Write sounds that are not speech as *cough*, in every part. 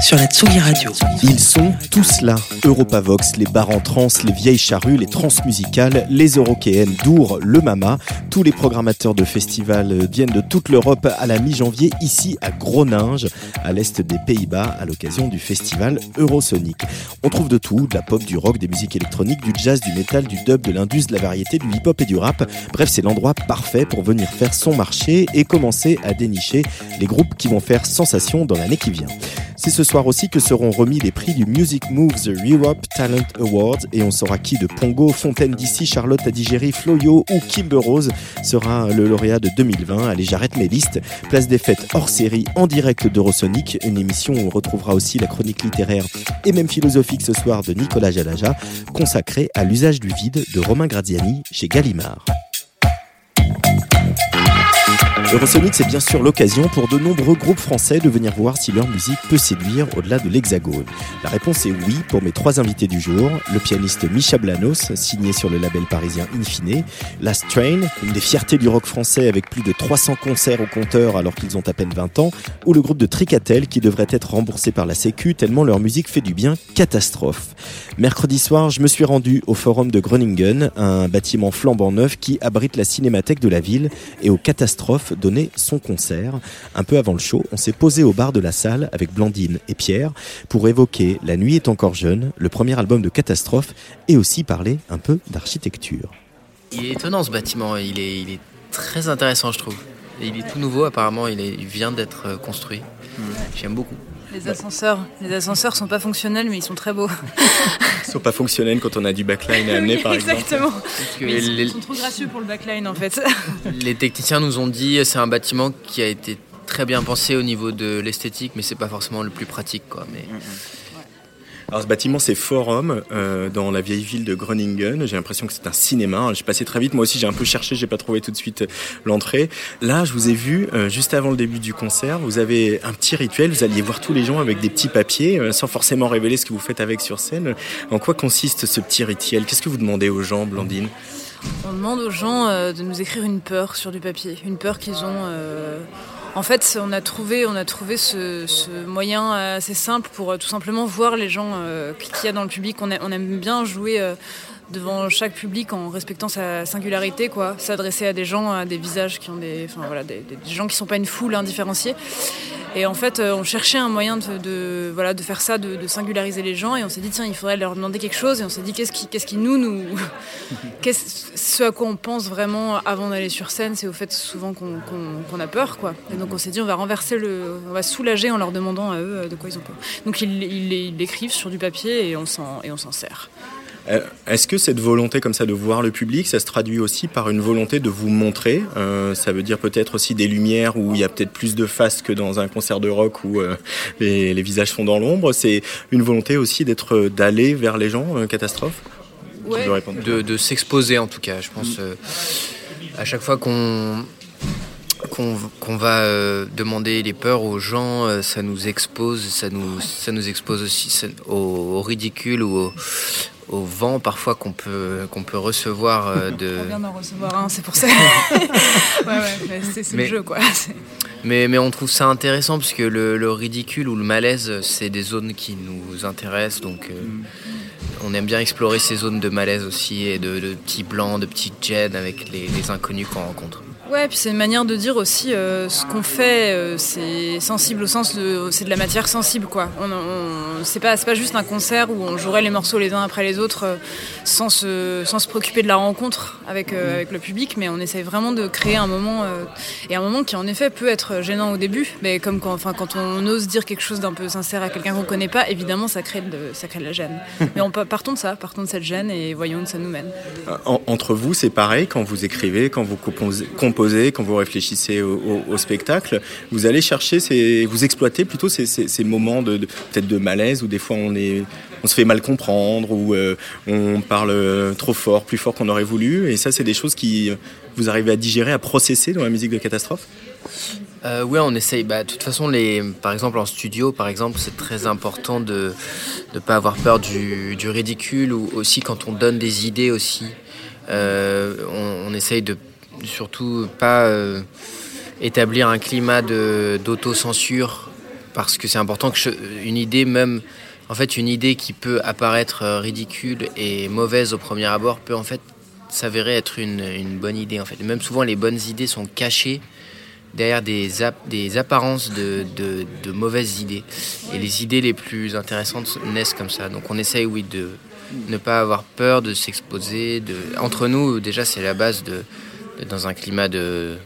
sur la Tsugi Radio. Ils sont tous là. Europavox, les bars en trans, les vieilles charrues, les transmusicales, les Eurokéennes, Dour, le Mama. Tous les programmateurs de festivals viennent de toute l'Europe à la mi-janvier, ici à Groninge, à l'est des Pays-Bas, à l'occasion du festival Eurosonic. On trouve de tout, de la pop, du rock, des musiques électroniques, du jazz, du métal, du dub, de l'indus, de la variété, du hip-hop et du rap. Bref, c'est l'endroit parfait pour venir faire son marché et commencer à dénicher les groupes qui vont faire sensation dans l'année qui vient. C'est ce soir aussi que seront remis les prix du Music Moves Europe Talent Awards et on saura qui de Pongo, Fontaine d'ici, Charlotte Adigéry, Floyo ou Kimber Rose sera le lauréat de 2020. Allez, j'arrête mes listes. Place des fêtes hors série en direct d'Eurosonic, une émission où on retrouvera aussi la chronique littéraire et même philosophique ce soir de Nicolas Jalaja, consacrée à l'usage du vide de Romain Graziani chez Gallimard. Eurosonic, c'est bien sûr l'occasion pour de nombreux groupes français de venir voir si leur musique peut séduire au-delà de l'hexagone. La réponse est oui pour mes trois invités du jour. Le pianiste Micha Blanos, signé sur le label parisien Infine. Last Train, une des fiertés du rock français avec plus de 300 concerts au compteur alors qu'ils ont à peine 20 ans. Ou le groupe de Tricatel qui devrait être remboursé par la Sécu tellement leur musique fait du bien. Catastrophe. Mercredi soir, je me suis rendu au forum de Groningen, un bâtiment flambant neuf qui abrite la cinémathèque de la ville et aux catastrophes donner son concert. Un peu avant le show, on s'est posé au bar de la salle avec Blandine et Pierre pour évoquer La nuit est encore jeune, le premier album de Catastrophe, et aussi parler un peu d'architecture. Il est étonnant ce bâtiment, il est, il est très intéressant je trouve. Il est tout nouveau apparemment, il, est- il vient d'être construit. J'aime beaucoup. Les ascenseurs, les ascenseurs sont pas fonctionnels, mais ils sont très beaux. *laughs* Ils sont pas fonctionnels quand on a du backline à amener Oui, par exemple. exactement. Que Mais ils, sont, les, ils sont trop gracieux pour le backline en fait. *laughs* les techniciens nous ont dit c'est un bâtiment qui a été très bien pensé au niveau de l'esthétique, mais c'est pas forcément le plus pratique quoi. Mais Alors ce bâtiment c'est Forum euh, dans la vieille ville de Groningen. J'ai l'impression que c'est un cinéma. Je passais très vite. Moi aussi j'ai un peu cherché, j'ai pas trouvé tout de suite euh, l'entrée. Là je vous ai vu euh, juste avant le début du concert. Vous avez un petit rituel. Vous alliez voir tous les gens avec des petits papiers, sans forcément révéler ce que vous faites avec sur scène. En quoi consiste ce petit rituel? Qu'est-ce que vous demandez aux gens, Blandine? On demande aux gens de nous écrire une peur sur du papier, une peur qu'ils ont. Euh, En fait, on a trouvé, on a trouvé ce, moyen assez simple pour euh, tout simplement voir les gens euh, qu'il y a dans le public. On, a- on aime bien jouer euh, devant chaque public en respectant sa singularité, quoi. S'adresser à des gens, à des visages qui ont des, enfin voilà, des, gens qui sont pas une foule indifférenciée. Et en fait, euh, on cherchait un moyen de, voilà, de faire ça, de, singulariser les gens. Et on s'est dit, tiens, il faudrait leur demander quelque chose. Et on s'est dit, qu'est-ce qui, qu'est-ce qui nous, nous, *laughs* ce à quoi on pense vraiment avant d'aller sur scène, c'est au fait souvent qu'on a peur, quoi. Et donc on s'est dit, on va renverser le, on va soulager en leur demandant à eux euh, de quoi ils ont peur. Donc ils l'écrivent sur du papier et on s'en sert. Euh, Est-ce que cette volonté comme ça de voir le public, ça se traduit aussi par une volonté de vous montrer Euh, Ça veut dire peut-être aussi des lumières où il y a peut-être plus de faces que dans un concert de rock où euh, les, les visages sont dans l'ombre. C'est une volonté aussi d'être d'aller vers les gens, euh, catastrophe Ouais. de, de s'exposer en tout cas, je pense. euh, à chaque fois qu'on qu'on va euh, demander les peurs aux gens, euh, ça nous expose, ça nous, ça nous expose aussi ça- au, au ridicule ou au, au vent parfois qu'on peut, qu'on peut recevoir euh, de... On vient d'en recevoir un, c'est pour ça. *laughs* ouais, ouais, c'est le jeu, quoi. Mais, mais on trouve ça intéressant parce que le, le ridicule ou le malaise, c'est des zones qui nous intéressent. Donc euh, on aime bien explorer ces zones de malaise aussi et de, de petits blancs, de petits jets avec les, les inconnus qu'on rencontre. Ouais, puis c'est une manière de dire aussi euh, ce qu'on fait, euh, c'est sensible au sens de c'est de la matière sensible quoi. On, on- c'est pas pas juste un concert où on jouerait les morceaux les uns après les autres euh, sans se sans se préoccuper de la rencontre avec euh, avec le public, mais on essaye vraiment de créer un moment et un moment qui en effet peut être gênant au début, mais comme quand enfin quand on ose dire quelque chose d'un peu sincère à quelqu'un qu'on connaît pas, évidemment ça crée de ça crée de la gêne. *laughs* mais on partons de ça, partons de cette gêne et voyons où ça nous mène. En- entre vous, c'est pareil quand vous écrivez, quand vous composez, quand vous réfléchissez au, spectacle. Vous allez chercher, ces, vous exploitez plutôt ces, moments de, de- peut-être de malaise où des fois on se fait mal comprendre ou euh, on parle euh, trop fort, plus fort qu'on aurait voulu. Et ça, c'est des choses qui euh, vous arrivez à digérer, à processer dans la musique de catastrophe? Ouais, on essaye. Bah, de toute façon, par exemple en studio, par exemple, c'est très important de ne pas avoir peur du, ridicule ou aussi quand on donne des idées aussi. on essaye de surtout pas euh, établir un climat d'autocensure parce que c'est important que une idée même en fait une idée qui peut apparaître euh, ridicule et mauvaise au premier abord peut en fait s'avérer être une, une bonne idée en fait même souvent les bonnes idées sont cachées derrière des, des apparences de, de- de mauvaises idées. Et les idées les plus intéressantes naissent comme ça. Donc on essaye, oui, de ne pas avoir peur de s'exposer. De... Entre nous, déjà, c'est la base de, dans un climat de,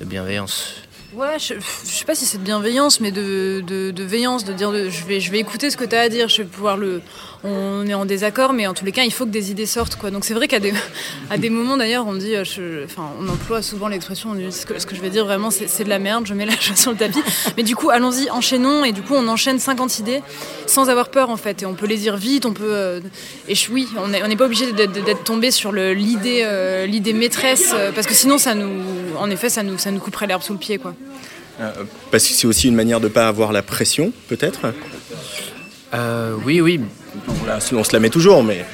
bienveillance. Ouais, je, je sais pas si c'est de bienveillance, mais de, de, de veillance, de dire je, vais, je vais écouter ce que tu as à dire, je vais pouvoir le. On est en désaccord, mais en tous les cas, il faut que des idées sortent. Quoi. Donc c'est vrai qu'à des, *laughs* à des moments d'ailleurs, on dit, euh, enfin, on emploie souvent l'expression, ce que, je vais dire vraiment, c'est de la merde, je mets la chose sur le tapis. Mais du coup, allons-y, enchaînons, et du coup, on enchaîne 50 idées sans avoir peur en fait. Et on peut les dire vite, on peut. euh, et oui, on n'est pas obligé d'être tombé sur euh, l'idée maîtresse, euh, parce que sinon, ça nous. En effet, ça nous, ça nous couperait l'herbe sous le pied. quoi. Parce que c'est aussi une manière de ne pas avoir la pression, peut-être? Euh, oui, oui. On, se la met toujours, mais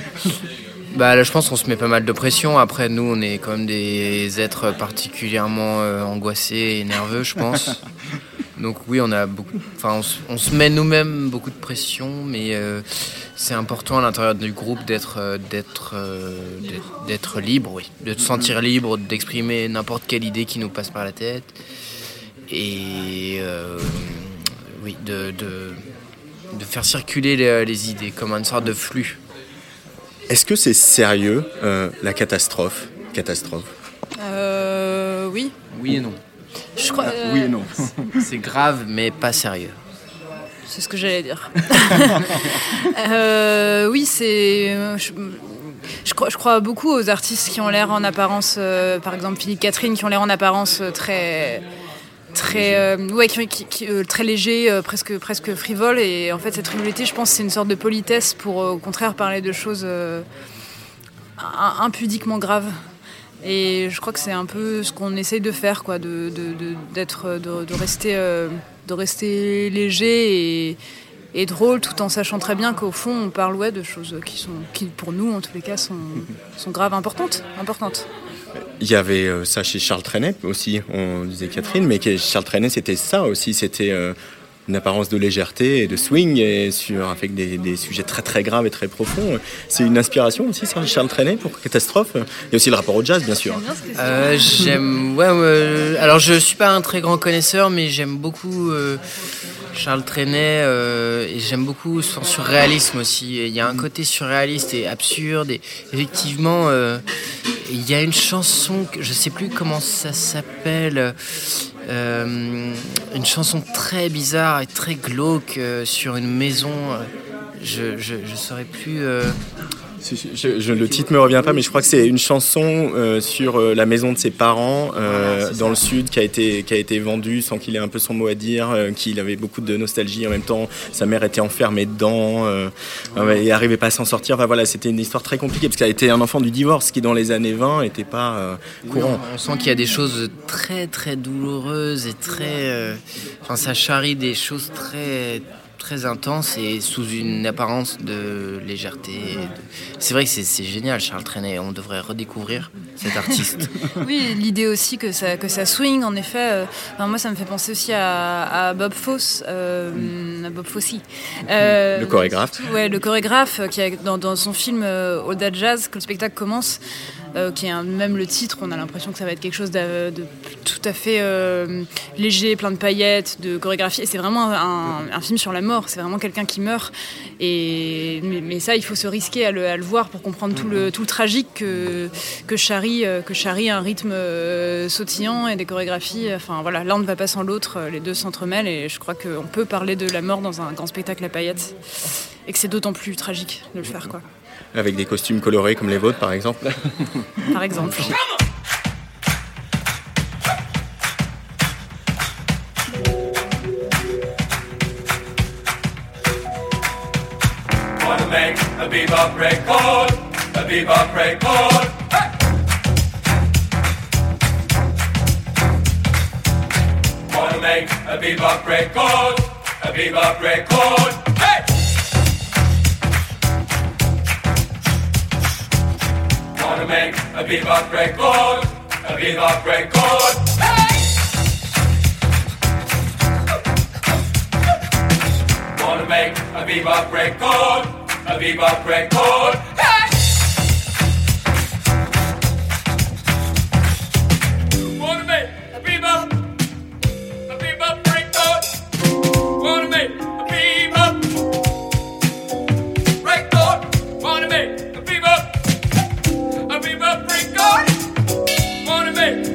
Bah, là, je pense qu'on se met pas mal de pression. Après, nous, on est quand même des êtres particulièrement euh, angoissés et nerveux, je pense. *laughs* Donc oui, on a beaucoup. Enfin, on, se- on se met nous-mêmes beaucoup de pression, mais euh, c'est important à l'intérieur du groupe d'être, d'être, euh, libre, oui, de se sentir libre, d'exprimer n'importe quelle idée qui nous passe par la tête, et oui, de, de, de faire circuler les, les idées comme une sorte de flux. est-ce que c'est sérieux, euh, la catastrophe Catastrophe? Euh, oui. Oui et non. Je crois. euh, non. *laughs* C'est grave, mais pas sérieux. C'est ce que j'allais dire. *laughs* Euh, oui, c'est. euh, Je, je crois, je crois beaucoup aux artistes qui ont l'air en apparence, euh, par exemple Philippe Catherine, qui ont l'air en apparence euh, très. Très, euh, ouais, qui, qui- qui- euh, très léger, euh, presque, presque frivole. Et en fait, cette frivolité, je pense, c'est une sorte de politesse pour, au contraire, parler de choses im- impudiquement graves. Et je crois que c'est un peu ce qu'on essaye de faire, quoi, de, de, de- d'être, de, de rester, de rester léger et, et drôle, tout en sachant très bien qu'au fond, on parle ouais, de choses qui sont, qui pour nous, en tous les cas, sont, sont graves, importantes, importantes. Il y avait euh, ça chez Charles Trenet aussi, on disait Catherine, mais Charles Trenet c'était ça aussi, c'était euh, une apparence de légèreté et de swing et sur, avec des, des sujets très très graves et très profonds. C'est une inspiration aussi, ça, Charles Trenet pour Catastrophe. Il y a aussi le rapport au jazz, bien sûr. Euh, j'aime. Ouais, ouais, alors je suis pas un très grand connaisseur, mais j'aime beaucoup euh, Charles Trenet euh, et j'aime beaucoup son surréalisme aussi. Et Il y a un côté surréaliste et absurde. Et effectivement, euh, il y a une chanson, que je sais plus comment ça s'appelle. Euh, une chanson très bizarre et très glauque euh, sur une maison. euh, je, je saurais plus. Je, je- le titre me revient pas, mais je crois que c'est une chanson euh, sur euh, la maison de ses parents euh, dans le sud qui a été qui a été vendue sans qu'il ait un peu son mot à dire, qu'il avait beaucoup de nostalgie en même temps. Sa mère était enfermée dedans et arrivait pas à s'en sortir. Enfin voilà, c'était une histoire très compliquée parce qu'elle était un enfant du divorce qui dans les années 20 était pas courant. On sent qu'il y a des choses très très douloureuses et très. Enfin, ça charrie des choses très très intense et sous une apparence de légèreté. C'est vrai que c'est génial, Charles Trenet. On devrait redécouvrir cet artiste. *laughs* oui, l'idée aussi que ça, que ça swing, en effet. Euh, moi, ça me fait penser aussi à, Bob Fosse, euh, à Bob Fosse. Euh, le chorégraphe. Ouais, le chorégraphe qui a, dans, dans son film Au Jazz, que le spectacle commence. Euh, qui est même le titre, on a l'impression que ça va être quelque chose de, tout à fait euh, léger, plein de paillettes, de chorégraphie. Et c'est vraiment un, film sur la mort, c'est vraiment quelqu'un qui meurt. Et, mais, ça, il faut se risquer à le, voir pour comprendre tout le, tout le tragique que, que, charrie, euh, que charrie un rythme sautillant et des chorégraphies. Enfin voilà, l'un ne va pas sans l'autre, les deux s'entremêlent et je crois qu'on peut parler de la mort dans un grand spectacle à paillettes et que c'est d'autant plus tragique de le faire. quoi. Avec des costumes colorés comme les vôtres, par exemple Par exemple. *laughs* make a bebop record, a bebop record. Hey! Wanna make a bebop record, a bebop record. Hey! Wanna make a bebop record, a bebop record. Hey! Wanna make a bebop record, a bebop record. Hey! Wanna make a bebop, a bebop record. Wanna make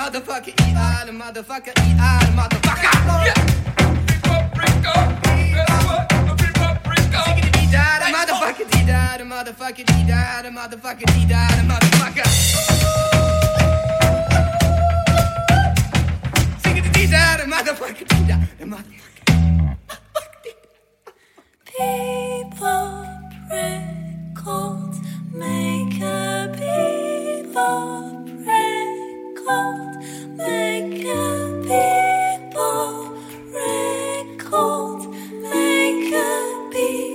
motherfucker, E.I. the motherfucker, E.I. the motherfucker. Yeah. died a motherfucker, he died a motherfucker, he died a motherfucker. Sing it, he died a motherfucker, he died a motherfucker. People prickles make a people prickles make a people prickles make a people.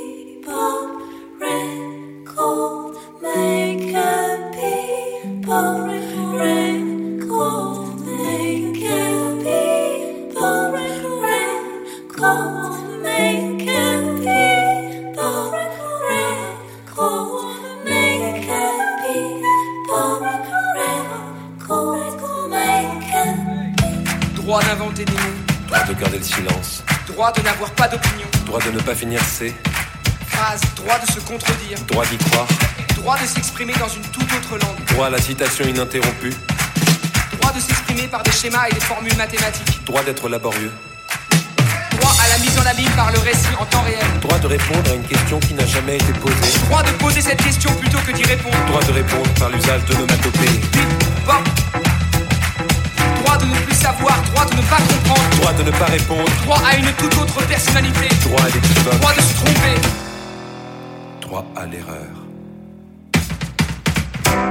Droit d'inventer des mots. Droit de garder le silence. Droit de n'avoir pas d'opinion. Droit de ne pas finir C. Phrase. Droit de se contredire. Droit d'y croire. Droit de s'exprimer dans une toute autre langue. Droit à la citation ininterrompue. Droit de s'exprimer par des schémas et des formules mathématiques. Droit d'être laborieux. Droit à la mise en abîme par le récit en temps réel. Droit de répondre à une question qui n'a jamais été posée. Droit de poser cette question plutôt que d'y répondre. Droit de répondre par l'usage de nomatopées. Droit de ne plus savoir, droit de ne pas comprendre. Droit de ne pas répondre. Droit à une toute autre personnalité. Droit à l'équivoque. Droit de se tromper. Droit à l'erreur.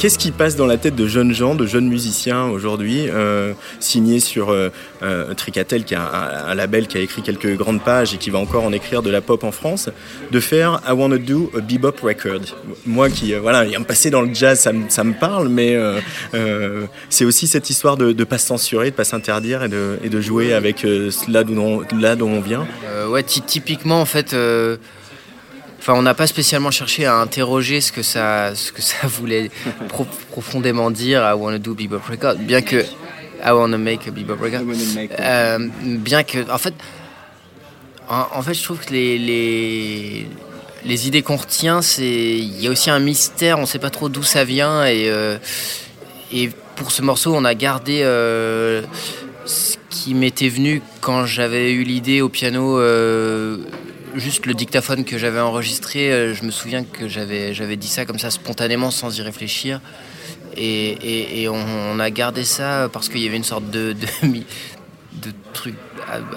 Qu'est-ce qui passe dans la tête de jeunes gens, de jeunes musiciens aujourd'hui, euh, signés sur euh, euh, Tricatel, qui est un, label qui a écrit quelques grandes pages et qui va encore en écrire de la pop en France, de faire I Wanna Do a Bebop Record. Moi qui, voilà, me passer dans le jazz, ça, ça me parle, mais c'est aussi cette histoire de ne pas se censurer, de pas s'interdire et de, de jouer avec là d'où on, on vient. Ouais, ty- typiquement, en fait, enfin, on n'a pas spécialement cherché à interroger ce que ça, ce que ça voulait pro- profondément dire I wanna do bebop record, bien que I wanna make a bebop record. Euh, bien que, en fait, en, en fait, je trouve que les, les, les idées qu'on retient, c'est, il y a aussi un mystère, on ne sait pas trop d'où ça vient et, euh, et pour ce morceau, on a gardé euh, ce qui m'était venu quand j'avais eu l'idée au piano. euh, Juste le dictaphone que j'avais enregistré, euh, je me souviens que j'avais j'avais dit ça comme ça spontanément sans y réfléchir. Et, et- et on, on a gardé ça parce qu'il y avait une sorte de, de, *laughs* truc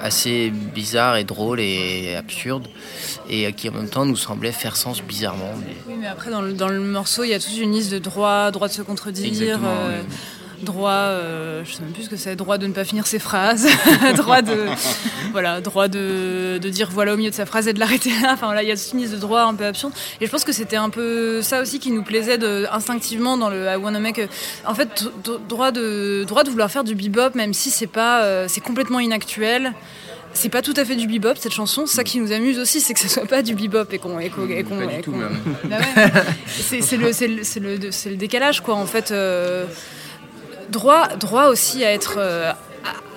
assez bizarre et drôle et absurde et qui en même temps nous semblait faire sens bizarrement. Mais- Oui, mais après, dans le, dans le morceau, il y a toute une liste de droits, droit de se contredire, euh. Droit, euh, je sais même plus ce que c'est, droit de ne pas finir ses phrases, *laughs* droit de, voilà, droit de, de dire voilà au milieu de sa phrase et de l'arrêter là. Enfin voilà, il y a une liste de droits un peu absurdes. Et je pense que c'était un peu ça aussi qui nous plaisait de, instinctivement dans le I Wanna Make. En fait, droit de, droit de vouloir faire du bebop, même si c'est pas, euh, c'est complètement inactuel. C'est pas tout à fait du bebop cette chanson. Ça qui nous amuse aussi, c'est que ce soit pas du bebop et qu'on tout, qu'on- même. Bah. C'est le, le, le décalage, quoi, en fait. euh, droit, droit aussi à être, euh,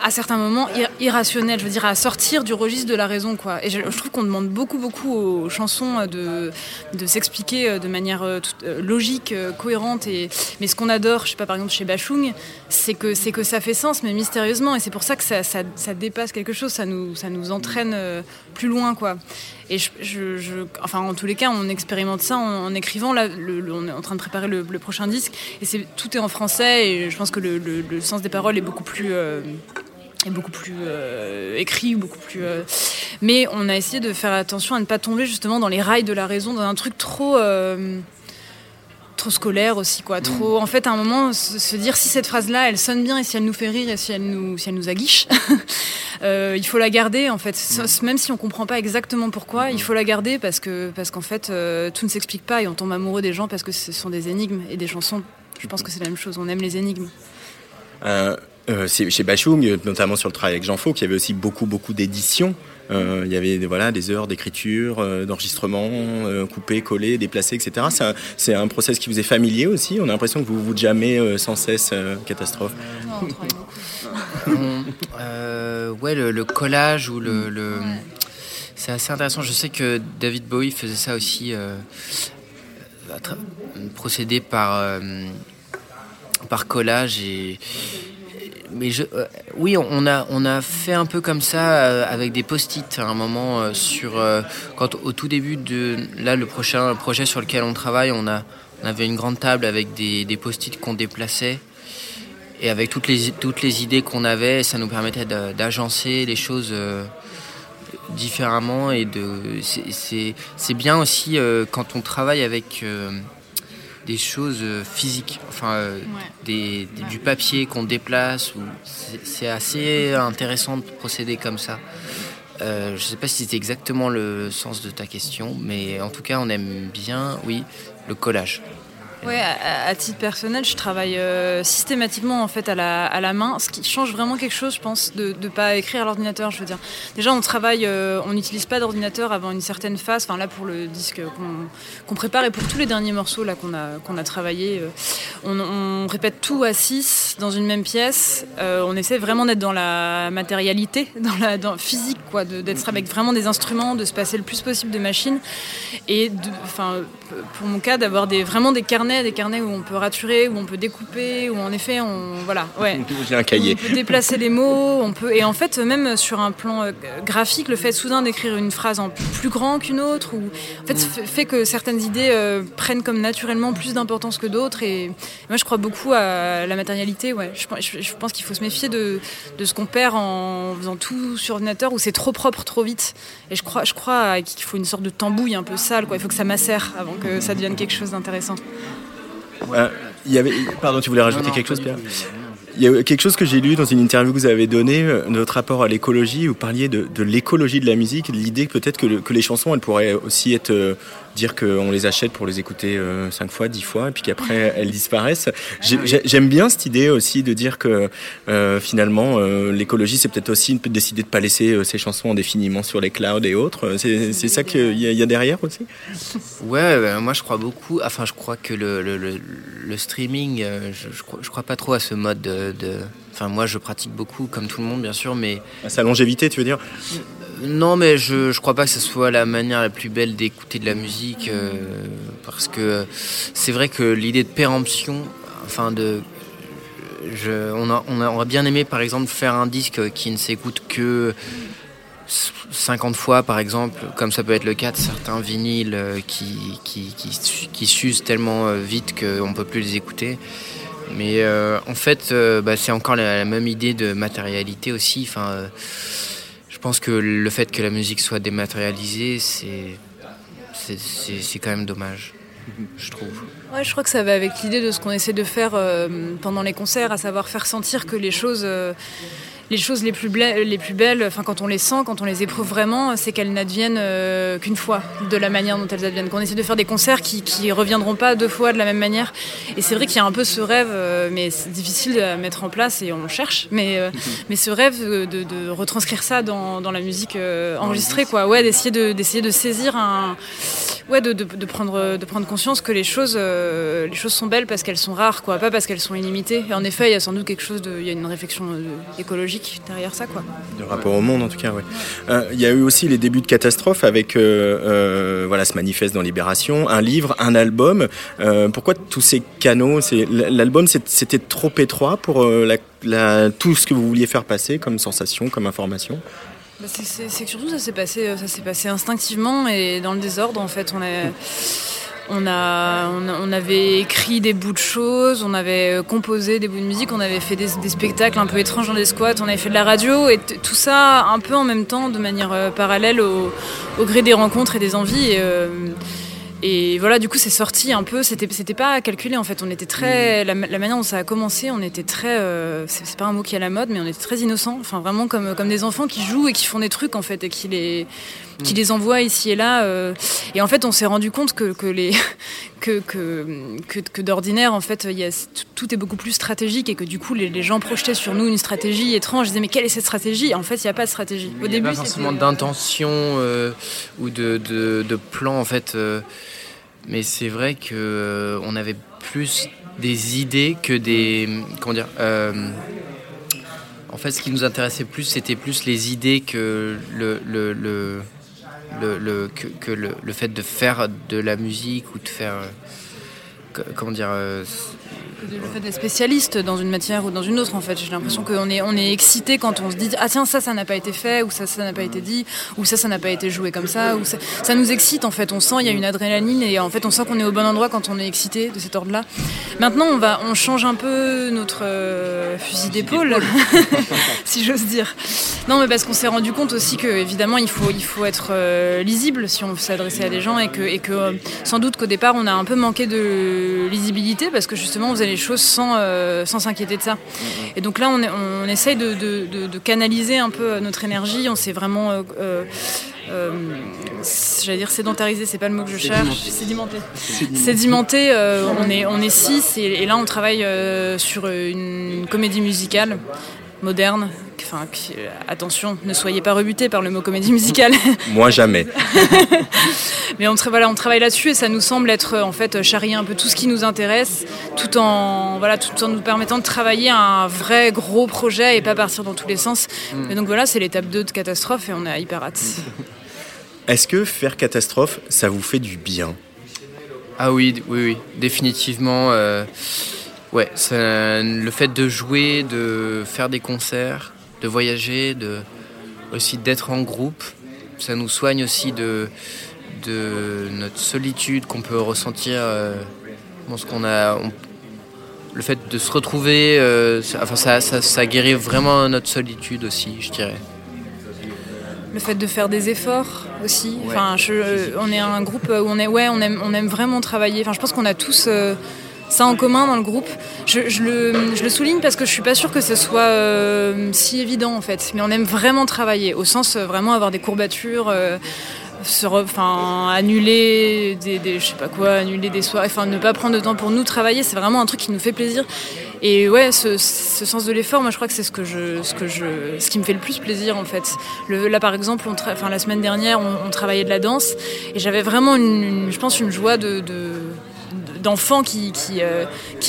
à, certains moments, ir- irrationnel, je veux dire, à sortir du registre de la raison, quoi. Et je, trouve qu'on demande beaucoup, beaucoup aux chansons euh, de, de s'expliquer euh, de manière euh, logique, cohérente. Et, mais ce qu'on adore, je sais pas, par exemple, chez Bachung, c'est que, que ça fait sens, mais mystérieusement. Et c'est pour ça que ça, ça, dépasse quelque chose, ça nous, ça nous entraîne plus loin, quoi. Et je, enfin, en tous les cas, on expérimente ça en, écrivant. Là, on est en train de préparer le, prochain disque, et c'est tout est en français. Et je pense que le, sens des paroles est beaucoup plus beaucoup plus euh, écrit, beaucoup plus. euh, Mais on a essayé de faire attention à ne pas tomber justement dans les rails de la raison, dans un truc trop. euh, trop scolaire aussi quoi. Trop en fait à un moment se, dire si cette phrase là elle sonne bien et si elle nous fait rire et si elle nous si elle nous aguiche *laughs* euh, il faut la garder en fait. S- même si on comprend pas exactement pourquoi il faut la garder parce que parce qu'en fait euh, tout ne s'explique pas et on tombe amoureux des gens parce que ce sont des énigmes et des chansons. Je pense que c'est la même chose on aime les énigmes Euh, c'est chez Bachung, notamment sur le travail avec Jean Faux, qu'il y avait aussi beaucoup, beaucoup d'éditions. Euh, il y avait voilà, des heures d'écriture, euh, d'enregistrement, euh, coupé, collé, déplacé, etc. C'est un, un process qui vous est familier aussi. On a l'impression que vous vous euh, sans cesse, euh, catastrophe. On- *laughs* euh, ouais, le, le collage ou le, le- c'est assez intéressant. Je sais que David Bowie faisait ça aussi, euh, procédé par euh, par collage et euh, oui, on a on a fait un peu comme ça euh, avec des post-it à un moment euh, sur quand au tout début de là le prochain projet sur lequel on travaille, on a on avait une grande table avec des, des post-it qu'on déplaçait et avec toutes les, toutes les idées qu'on avait, ça nous permettait d'agencer les choses différemment. Et de, c'est- bien aussi quand on travaille avec des choses euh, physiques, enfin euh, des, des- du papier qu'on déplace. ou- c'est- assez intéressant de procéder comme ça. Euh, je ne sais pas si c'est exactement le sens de ta question, mais en tout cas, on aime bien, oui, le collage. Ouais, à, titre personnel, je travaille euh, systématiquement en fait à la, à la main, ce qui change vraiment quelque chose, je pense, de ne pas écrire à l'ordinateur. Je veux dire, déjà on travaille, euh, on n'utilise pas d'ordinateur avant une certaine phase. Enfin là pour le disque qu'on qu'on prépare et pour tous les derniers morceaux qu'on a qu'on a travaillé, euh, on, répète tout à 6 dans une même pièce. On essaie vraiment d'être dans la matérialité, *laughs* dans la dans physique quoi, d'être avec vraiment des instruments, de se passer le plus possible de machines et enfin pour mon cas d'avoir des vraiment des carnets des carnets où on peut raturer où on peut découper où en effet on voilà ouais. J'ai un cahier. on peut déplacer les mots on peut et en fait même sur un plan euh, graphique le fait soudain d'écrire une phrase en plus grand qu'une autre ou en fait fait que certaines idées euh, prennent comme naturellement plus d'importance que d'autres et moi je crois beaucoup à la matérialité ouais. Je, pense- je- je pense qu'il faut se méfier de, de ce qu'on perd en faisant tout sur ordinateur où c'est trop propre trop vite. Et je crois je crois qu'il faut une sorte de tambouille un peu sale quoi. Il faut que ça macère avant que ça devienne quelque chose d'intéressant Euh, Il y avait, pardon, tu voulais rajouter quelque chose, Pierre Il y a quelque chose que j'ai lu dans une interview que vous avez donnée, euh, notre rapport à l'écologie. Vous parliez de, de l'écologie de la musique, de l'idée que peut-être que, le- que les chansons, elles pourraient aussi être euh, dire qu'on les achète pour les écouter euh, cinq fois, dix fois, et puis qu'après *laughs* elles disparaissent. J'ai- J'aime bien cette idée aussi de dire que euh, finalement euh, l'écologie, c'est peut-être aussi de décider de pas laisser euh, ces chansons indéfiniment sur les clouds et autres. C'est ça qu'il y, a- il y a derrière aussi? Ouais, bah, moi je crois beaucoup. Enfin, je crois que le, le, le, le streaming, euh, je, je, crois, je crois pas trop à ce mode de. de- Enfin, moi je pratique beaucoup, comme tout le monde, bien sûr, mais. Sa longévité, tu veux dire? Non, mais je, je crois pas que ce soit la manière la plus belle d'écouter de la musique, euh, parce que c'est vrai que l'idée de péremption, enfin de. On, a, bien aimé par exemple faire un disque qui ne s'écoute que 50 fois par exemple, comme ça peut être le cas de certains vinyles euh, qui, qui, qui, su- qui s'usent tellement euh, vite qu'on ne peut plus les écouter. Mais euh, en fait, euh, bah, c'est encore la, même idée de matérialité aussi. Euh, pense que le fait que la musique soit dématérialisée, c'est quand même dommage, je trouve. Ouais, je crois que ça va avec l'idée de ce qu'on essaie de faire euh, pendant les concerts, à savoir faire sentir que les choses, euh, les choses les plus, les plus belles, enfin quand on les sent, quand on les éprouve vraiment, c'est qu'elles n'adviennent euh, qu'une fois, de la manière dont elles adviennent. Qu'on essaie de faire des concerts qui, qui reviendront pas deux fois de la même manière. Et c'est vrai qu'il y a un peu ce rêve, euh, mais c'est difficile à mettre en place et on cherche. Mais, euh, *laughs* mais ce rêve de, retranscrire ça dans, dans la musique enregistrée, quoi. Ouais, d'essayer de, d'essayer de saisir un, ouais, de, de, de prendre, de prendre conscience que les choses, les choses sont belles parce qu'elles sont rares, quoi, pas parce qu'elles sont illimitées. Et en effet, il y a sans doute quelque chose de, il y a une réflexion euh, écologique derrière ça, quoi. De rapport au monde, en tout cas, oui. Il y a eu aussi les débuts de catastrophe avec euh, euh, voilà, ce manifeste dans Libération, un livre, un album. Euh, pourquoi tous ces canaux c'est- L'album, c'était trop étroit pour euh, la- la- tout ce que vous vouliez faire passer comme sensation, comme information? Bah, c'est- que surtout ça s'est passé, euh, ça s'est passé instinctivement et dans le désordre en fait. On a, on avait écrit des bouts de choses, on avait euh, composé des bouts de musique, on avait fait des, spectacles un peu étranges dans des squats, on avait fait de la radio et tout ça un peu en même temps, de manière euh, parallèle au, gré des rencontres et des envies. Euh, et voilà, du coup, c'est sorti un peu. C'était, c'était pas calculé en fait. On était très, la, la manière dont ça a commencé, on était très. euh, c'est, c'est pas un mot qui est à la mode, mais on était très innocents. Enfin, vraiment comme comme des enfants qui jouent et qui font des trucs en fait et qui les qui les envoient ici et là. euh. et en fait, on s'est rendu compte que, que les que que, que, que d'ordinaire en fait, il y a, tout est beaucoup plus stratégique et que du coup, les, les gens projetaient sur nous une stratégie étrange. Ils disaient mais quelle est cette stratégie? En fait, il n'y a pas de stratégie. Au Il n'y a pas forcément d'intention euh, ou de, de, de plan en fait. euh, mais c'est vrai que euh, on avait plus des idées que des comment dire. en fait, ce qui nous intéressait plus, c'était plus les idées que le, le, le, le, le- que, le, le fait de faire de la musique ou de faire euh, co- comment dire. Le fait d'être spécialiste dans une matière ou dans une autre, en fait. J'ai l'impression qu'on est, on est excité quand on se dit Ah, tiens, ça, ça n'a pas été fait, ou ça, ça n'a pas été dit, ou ça, ça n'a pas été joué comme ça. Ou ça... ça nous excite, en fait. On sent, il y a une adrénaline, et en fait, on sent qu'on est au bon endroit quand on est excité de cet ordre-là. Maintenant, on, va, on change un peu notre euh, fusil d'épaule, *laughs* si j'ose dire. Non, mais parce qu'on s'est rendu compte aussi que, évidemment, il faut, il faut être euh, lisible si on veut s'adresser à des gens, et que, et que euh, sans doute qu'au départ, on a un peu manqué de lisibilité, parce que justement, on faisait les choses sans euh, sans s'inquiéter de ça. Et donc là, on, est- on essaye de, de- de- de canaliser un peu notre énergie. On s'est vraiment, euh, euh, euh, j'allais dire sédentarisé, c'est pas le mot que je cherche. Sédimenté. Sédimenté. on est on est six et, et là on travaille sur une comédie musicale moderne. Enfin, qui- attention, ne soyez pas rebutés par le mot comédie musicale. *laughs* Moi, jamais. *laughs* Mais on, tra- voilà, on travaille là-dessus et ça nous semble être euh, en fait charrier un peu tout ce qui nous intéresse, tout en voilà, tout en nous permettant de travailler un vrai gros projet et pas partir dans tous les sens. Mm. Et donc voilà, c'est l'étape 2 de catastrophe et on a hyper hâte. *laughs* Est-ce que faire catastrophe, ça vous fait du bien? Ah oui, oui, oui, définitivement. euh, ouais, le fait de jouer, de faire des concerts, de voyager, de aussi d'être en groupe, ça nous soigne aussi de de notre solitude qu'on peut ressentir. euh, bon, ce qu'on a, on- le fait de se retrouver, euh, ça, enfin ça, ça, ça guérit vraiment notre solitude aussi, je dirais. Le fait de faire des efforts aussi. Enfin, je- on est un groupe où on est, ouais, on aime, on aime vraiment travailler. Enfin, je pense qu'on a tous, euh, ça en commun dans le groupe. Je, le, souligne parce que je suis pas sûre que ce soit euh, si évident en fait. Mais on aime vraiment travailler, au sens euh, vraiment avoir des courbatures. euh, annuler des, je sais pas quoi, annuler des soirées, enfin ne pas prendre de temps pour nous travailler, c'est vraiment un truc qui nous fait plaisir. Et ouais, ce, sens de l'effort, moi je crois que c'est ce que je, ce que je, ce qui me fait le plus plaisir en fait. Là par exemple, enfin la semaine dernière, on, travaillait de la danse et j'avais vraiment une, je pense une joie de d'enfant qui, qui, euh,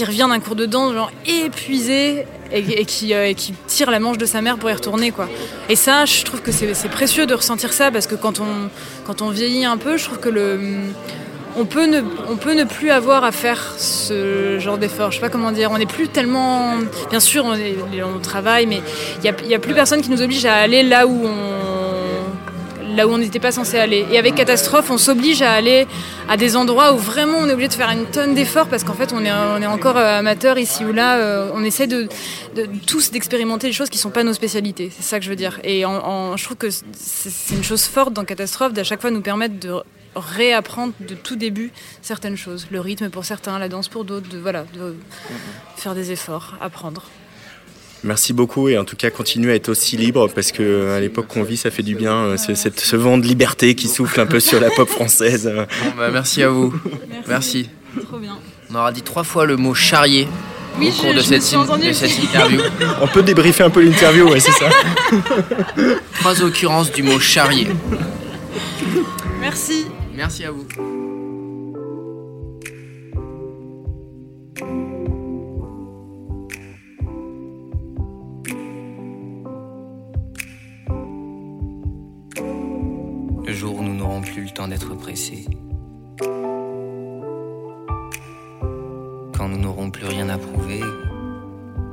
revient d'un cours de danse genre épuisé et, qui, euh, qui tire la manche de sa mère pour y retourner quoi. Et ça je trouve que c'est c'est précieux de ressentir ça parce que quand on, quand on vieillit un peu je trouve que le, on, peut ne, on peut ne plus avoir à faire ce genre d'effort. Je sais pas comment dire. On n'est plus tellement... Bien sûr on, est- travaille mais il n'y a, y a plus personne qui nous oblige à aller là où on là où on n'était pas censé aller. Et avec Catastrophe, on s'oblige à aller à des endroits où vraiment on est obligé de faire une tonne d'efforts parce qu'en fait on est, on est encore euh, amateur ici ou là. euh, on essaie de, tous d'expérimenter des choses qui sont pas nos spécialités. C'est ça que je veux dire. Et je trouve que c'est une chose forte dans Catastrophe d'à chaque fois nous permettre de réapprendre de tout début certaines choses. Le rythme pour certains, la danse pour d'autres, voilà, de faire des efforts, apprendre. Merci beaucoup et en tout cas continue à être aussi libre parce que euh, à l'époque qu'on vit ça fait du bien euh, ce, cette- ce vent de liberté qui souffle un peu sur la pop française. Bon, bah, merci à vous. Merci. Trop bien. On aura dit trois fois le mot charrier Oui, au cours je- de, je cette, de cette interview. *laughs* On peut débriefer un peu l'interview, ouais c'est ça. Trois occurrences du mot charrier. Merci. Merci à vous. Le jour où nous n'aurons plus le temps d'être pressés. Quand nous n'aurons plus rien à prouver,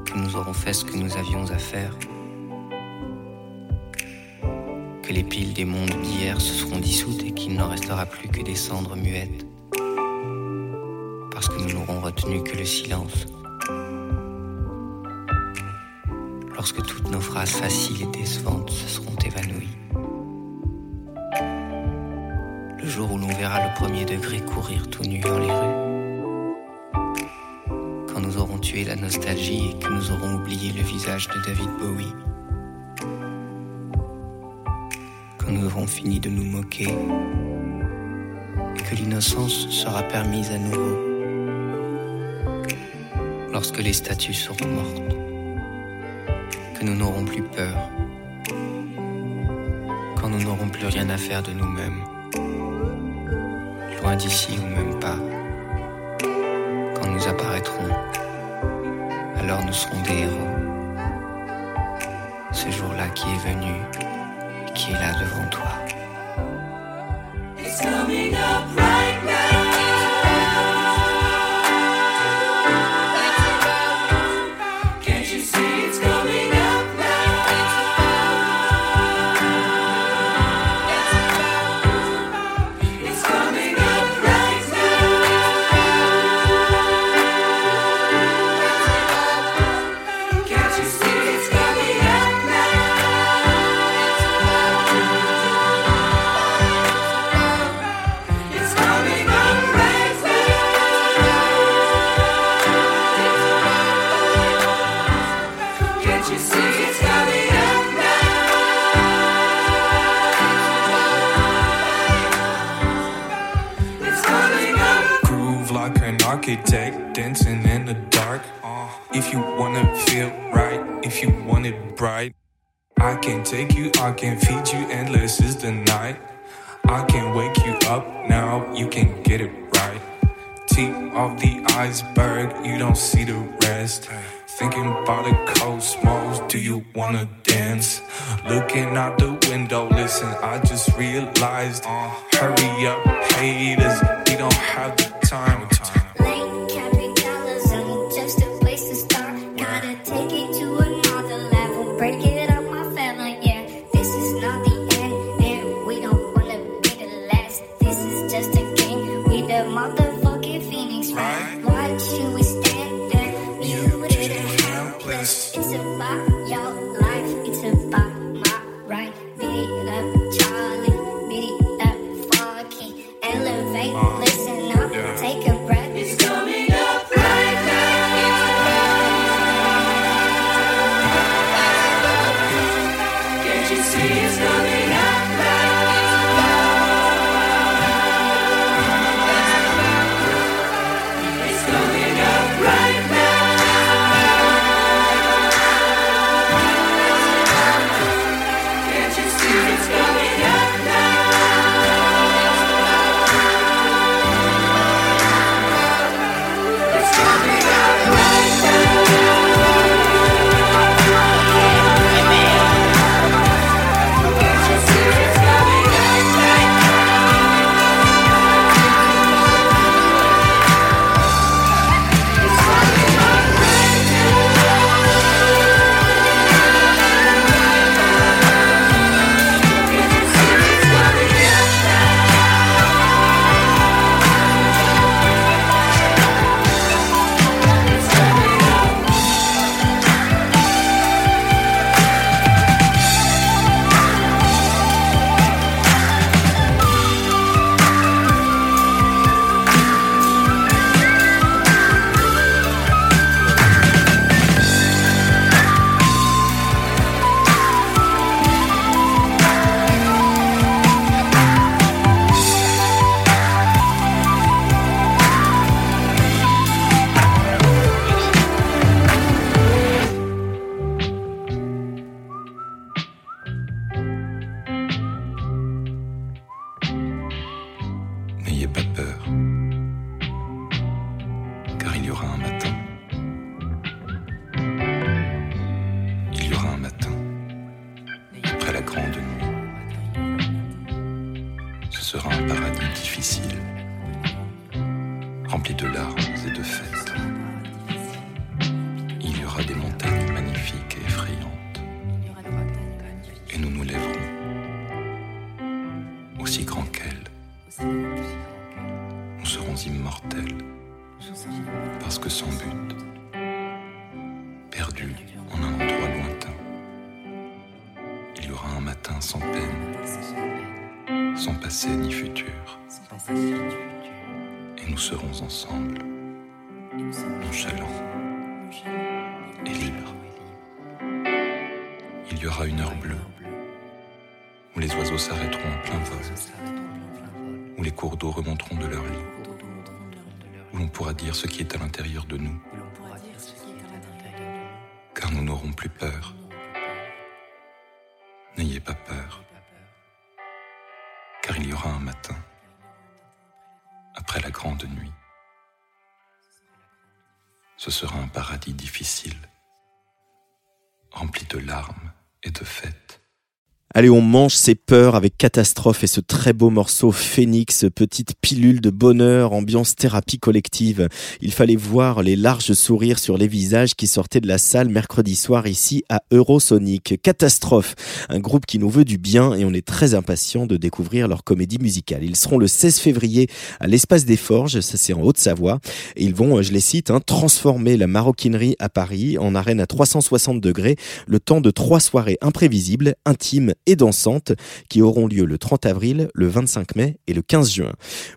que nous aurons fait ce que nous avions à faire. Que les piles des mondes d'hier se seront dissoutes et qu'il n'en restera plus que des cendres muettes. Parce que nous n'aurons retenu que le silence. Lorsque toutes nos phrases faciles et décevantes se seront évanouies. Le jour où l'on verra le premier degré courir tout nu dans les rues. Quand nous aurons tué la nostalgie et que nous aurons oublié le visage de David Bowie. Quand nous aurons fini de nous moquer et que l'innocence sera permise à nouveau. Lorsque les statues seront mortes, que nous n'aurons plus peur, quand nous n'aurons plus rien à faire de nous-mêmes, loin d'ici ou même pas, quand nous apparaîtrons, alors nous serons des héros. Ce jour-là qui est venu, qui est là devant toi. Take you, passé ni futur. Et nous serons ensemble, nonchalants et libres. Il y aura une heure bleue, où les oiseaux s'arrêteront en plein vol, où les cours d'eau remonteront de leur lit, où l'on pourra dire ce qui est à l'intérieur de nous, car nous n'aurons plus peur. N'ayez pas peur, y un matin, après la grande nuit. Ce sera un paradis difficile, rempli de larmes et de fêtes. Allez, on mange ses peurs avec Catastrophe et ce très beau morceau Phoenix, petite pilule de bonheur, ambiance thérapie collective. Il fallait voir les larges sourires sur les visages qui sortaient de la salle mercredi soir ici à Eurosonic. Catastrophe, un groupe qui nous veut du bien et on est très impatient de découvrir leur comédie musicale. Ils seront le 16 février à l'Espace des Forges, ça c'est en Haute-Savoie, et ils vont, je les cite, hein, transformer la maroquinerie à Paris en arène à 360 degrés, le temps de trois soirées imprévisibles, intimes et dansantes qui auront lieu le 30 avril, le 25 mai et le 15 juin.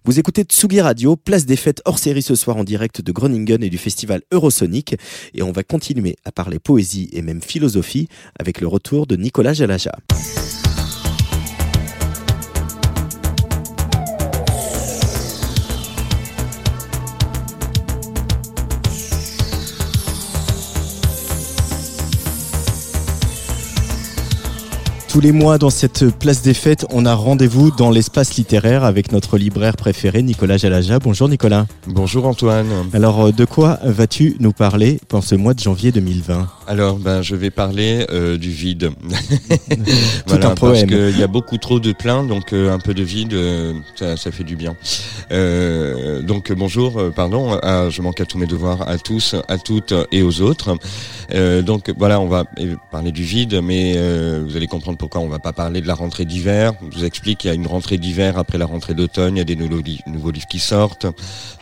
Vous écoutez Tsugi Radio, place des fêtes hors série ce soir en direct de Groningen et du festival Eurosonic et on va continuer à parler poésie et même philosophie avec le retour de Nicolas Jalaja. Tous les mois, dans cette place des fêtes, on a rendez-vous dans l'espace littéraire avec notre libraire préféré, Nicolas Jalaja. Bonjour Nicolas. Bonjour Antoine. Alors, euh, de quoi vas-tu nous parler pour ce mois de janvier 2020 Alors, ben, je vais parler euh, du vide. *laughs* Tout *laughs* un poème. Parce qu'il y a beaucoup trop de plein, donc euh, un peu de vide, euh, ça, ça fait du bien. Donc, bonjour, pardon, à- je manque à tous mes devoirs, à tous, à toutes et aux autres. Donc, voilà, on va parler du vide, mais vous allez comprendre pourquoi on va pas parler de la rentrée d'hiver. Je vous explique qu'il y a une rentrée d'hiver après la rentrée d'automne, il y a des nouveaux, li- nouveaux livres qui sortent.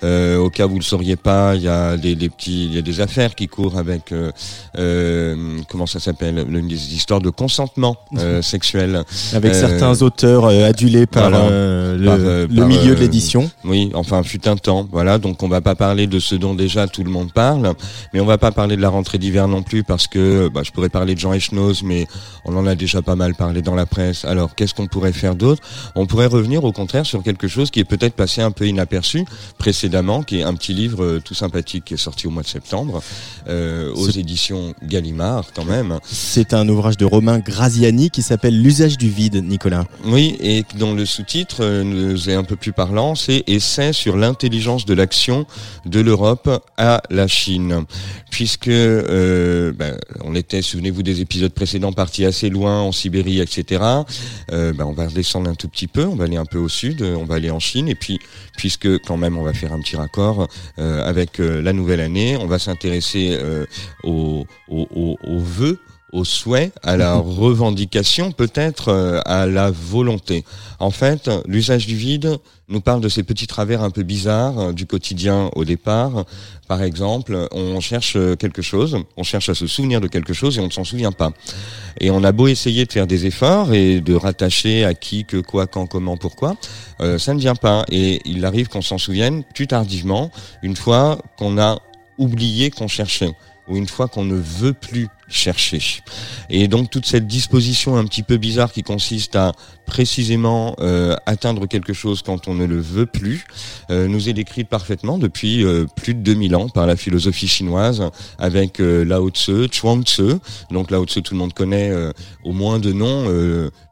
Euh, au cas où vous le sauriez pas, il y a des, des petits, il y a des affaires qui courent avec euh, euh, comment ça s'appelle, le- des histoires de consentement euh, sexuel Avec certains auteurs adulés par, voilà. le, Par, le par, milieu de l'édition. Oui, enfin, fut un temps, voilà. Donc, on va pas parler de ce dont déjà tout le monde parle, mais on va pas parler de la rentrée d'hiver non plus parce que bah, je pourrais parler de Jean Echnoz, mais on en a déjà pas mal parlé dans la presse. Alors, qu'est-ce qu'on pourrait faire d'autre? On pourrait revenir au contraire sur quelque chose qui est peut-être passé un peu inaperçu précédemment, qui est un petit livre euh, tout sympathique qui est sorti au mois de septembre euh, aux éditions Gallimard, quand même. C'est un ouvrage de Romain Graziani qui s'appelle L'usage du vide, Nicolas. Oui, et dont le sous-titre euh, nous est un peu plus parlant, c'est Essai sur l'intelligence de l'action de l'Europe à la Chine. Puisque euh, ben, on était, souvenez-vous des épisodes précédents, partis assez loin en Sibérie, etc. Euh, ben, on va descendre un tout petit peu, on va aller un peu au sud, euh, on va aller en Chine, et puis puisque quand même on va faire un petit raccord euh, avec la nouvelle année, on va s'intéresser aux, aux, aux vœux au souhait, à la *laughs* revendication, peut-être euh, à la volonté. En fait, l'usage du vide nous parle de ces petits travers un peu bizarres euh, du quotidien au départ. Par exemple, on cherche quelque chose, on cherche à se souvenir de quelque chose et on ne s'en souvient pas. Et on a beau essayer de faire des efforts et de rattacher à qui, que, quoi, quand, comment, pourquoi, euh, ça ne vient pas. Et il arrive qu'on s'en souvienne plus tardivement, une fois qu'on a oublié qu'on cherchait ou une fois qu'on ne veut plus chercher. Et donc toute cette disposition un petit peu bizarre qui consiste à précisément euh, atteindre quelque chose quand on ne le veut plus, euh, nous est décrite parfaitement depuis euh, plus de 2000 ans par la philosophie chinoise avec Lao Tzu, Chuang Tzu. Donc Lao Tzu, tout le monde connaît au moins de nom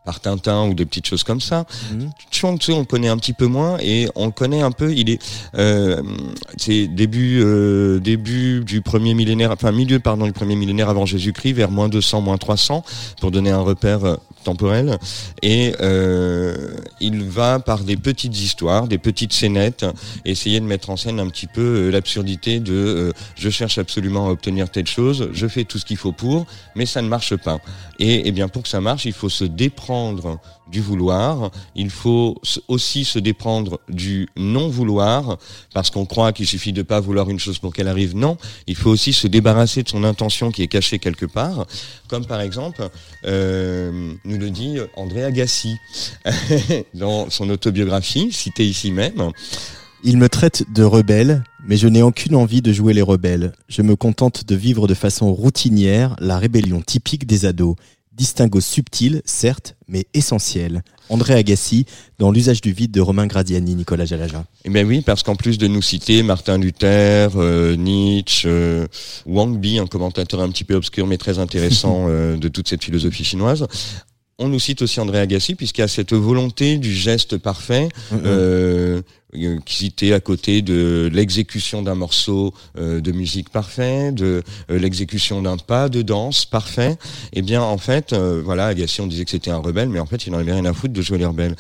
par Tintin ou des petites choses comme ça. Mmh. Chuang Tzu, on connaît un petit peu moins et on connaît un peu. Il est, c'est début début du premier millénaire, enfin milieu pardon du premier millénaire avant Jésus-Christ, vers moins 200, moins 300, pour donner un repère temporel et euh, il va par des petites histoires, des petites scénettes, essayer de mettre en scène un petit peu euh, l'absurdité de euh, je cherche absolument à obtenir telle chose, je fais tout ce qu'il faut pour, mais ça ne marche pas. Et, et eh bien pour que ça marche, il faut se déprendre du vouloir, il faut aussi se déprendre du non-vouloir, parce qu'on croit qu'il suffit de pas vouloir une chose pour qu'elle arrive. Non, il faut aussi se débarrasser de son intention qui est cachée quelque part, comme par exemple, euh, nous le dit André Agassi *laughs* dans son autobiographie, citée ici même. Il me traite de rebelle, mais je n'ai aucune envie de jouer les rebelles. Je me contente de vivre de façon routinière la rébellion typique des ados. Distinguo subtil, certes, mais essentiel. André Agassi, dans l'usage du vide de Romain Gradiani, Nicolas Jalaja. Eh bien oui, parce qu'en plus de nous citer Martin Luther, euh, Nietzsche, euh, Wang Bi, un commentateur un petit peu obscur mais très intéressant *laughs* euh, de toute cette philosophie chinoise, on nous cite aussi André Agassi puisqu'il y a cette volonté du geste parfait euh, qui était à côté de l'exécution d'un morceau euh, de musique parfait, de euh, l'exécution d'un pas de danse parfait. Eh bien, en fait, euh, voilà, Agassi, on disait que c'était un rebelle, mais en fait, il n'en avait rien à foutre de jouer les rebelles.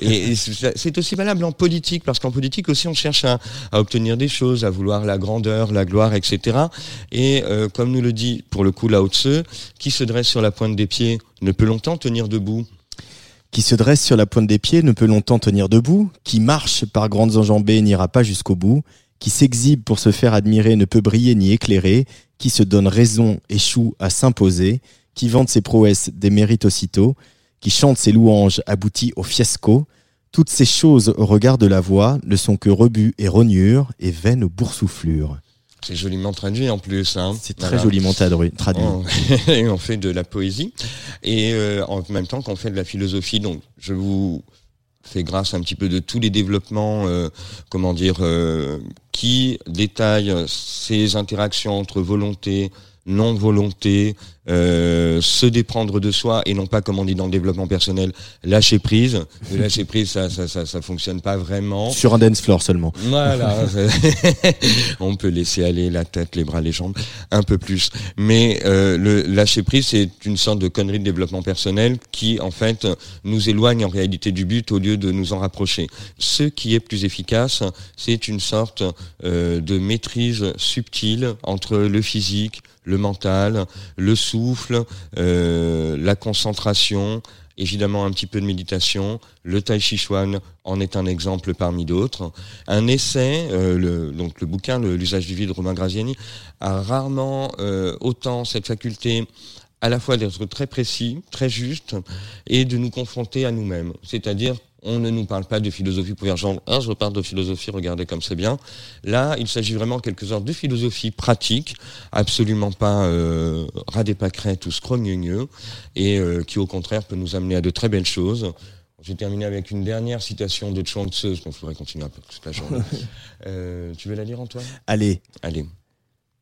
Et, c'est aussi valable en politique, parce qu'en politique aussi, on cherche à, obtenir des choses, à vouloir la grandeur, la gloire, etc. Et comme nous le dit pour le coup Lao Tzu, qui se dresse sur la pointe des pieds ne peut longtemps tenir debout qui se dresse sur la pointe des pieds ne peut longtemps tenir debout, qui marche par grandes enjambées n'ira pas jusqu'au bout, qui s'exhibe pour se faire admirer ne peut briller ni éclairer, qui se donne raison échoue à s'imposer, qui vante ses prouesses démérite aussitôt, qui chante ses louanges aboutit au fiasco. Toutes ces choses au regard de la voix ne sont que rebut et rognures et vaines boursouflures. C'est joliment traduit en plus. Hein. C'est très joliment traduit. On, *laughs* on fait de la poésie et euh, en même temps qu'on fait de la philosophie. Donc, je vous fais grâce un petit peu de tous les développements, euh, comment dire, euh, qui détaillent ces interactions entre volonté, non-volonté, euh, se déprendre de soi et non pas comme on dit dans le développement personnel lâcher prise. Le *laughs* lâcher prise ça, ça ça ça fonctionne pas vraiment. Sur un dance floor seulement. Voilà. *laughs* *laughs* On peut laisser aller la tête les bras les jambes un peu plus. Mais euh, le lâcher prise c'est une sorte de connerie de développement personnel qui en fait nous éloigne en réalité du but au lieu de nous en rapprocher. Ce qui est plus efficace c'est une sorte euh, de maîtrise subtile entre le physique le mental, le souffle, euh, la concentration, évidemment un petit peu de méditation. Le Tai Chi Chuan en est un exemple parmi d'autres. Un essai, euh, le, donc le bouquin, l'usage du vide, Romain Graziani, a rarement euh, autant cette faculté à la fois d'être très précis, très juste, et de nous confronter à nous-mêmes. C'est-à-dire on ne nous parle pas de philosophie pour genre, ah, je parle de philosophie, regardez comme c'est bien. Là, il s'agit vraiment quelque sorte de philosophie pratique, absolument pas euh, ras des pâquerettes ou scrogneux, et euh, qui au contraire peut nous amener à de très belles choses. J'ai terminé avec une dernière citation de Chuang Tzu, qu'on pourrait continuer un peu toute la journée. *laughs* euh, tu veux la lire, Antoine? Allez. Allez.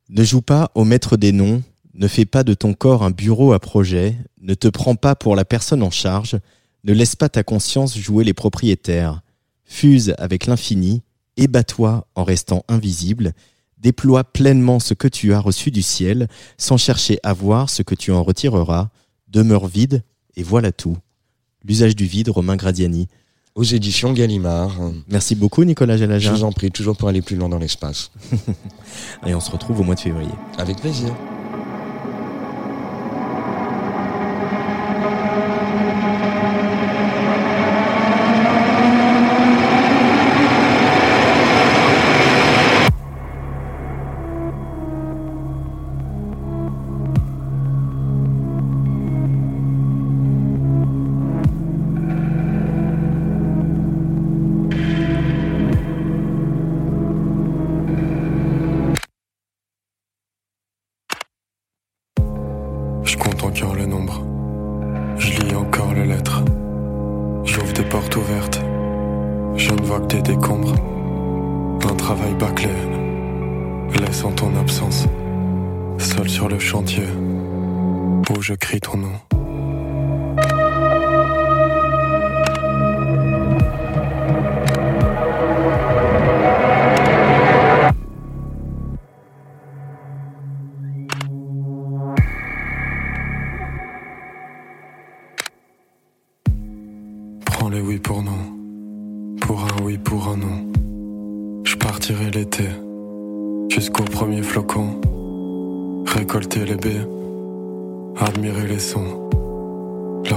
Ne joue pas au maître des noms, ne fais pas de ton corps un bureau à projet, ne te prends pas pour la personne en charge, ne laisse pas ta conscience jouer les propriétaires. Fuse avec l'infini, ébat-toi en restant invisible, déploie pleinement ce que tu as reçu du ciel, sans chercher à voir ce que tu en retireras, demeure vide, et voilà tout. L'usage du vide, Romain Gradiani. Aux éditions Gallimard. Merci beaucoup, Nicolas Jalaja. Je vous en prie, toujours pour aller plus loin dans l'espace. *laughs* et on se retrouve au mois de février. Avec plaisir.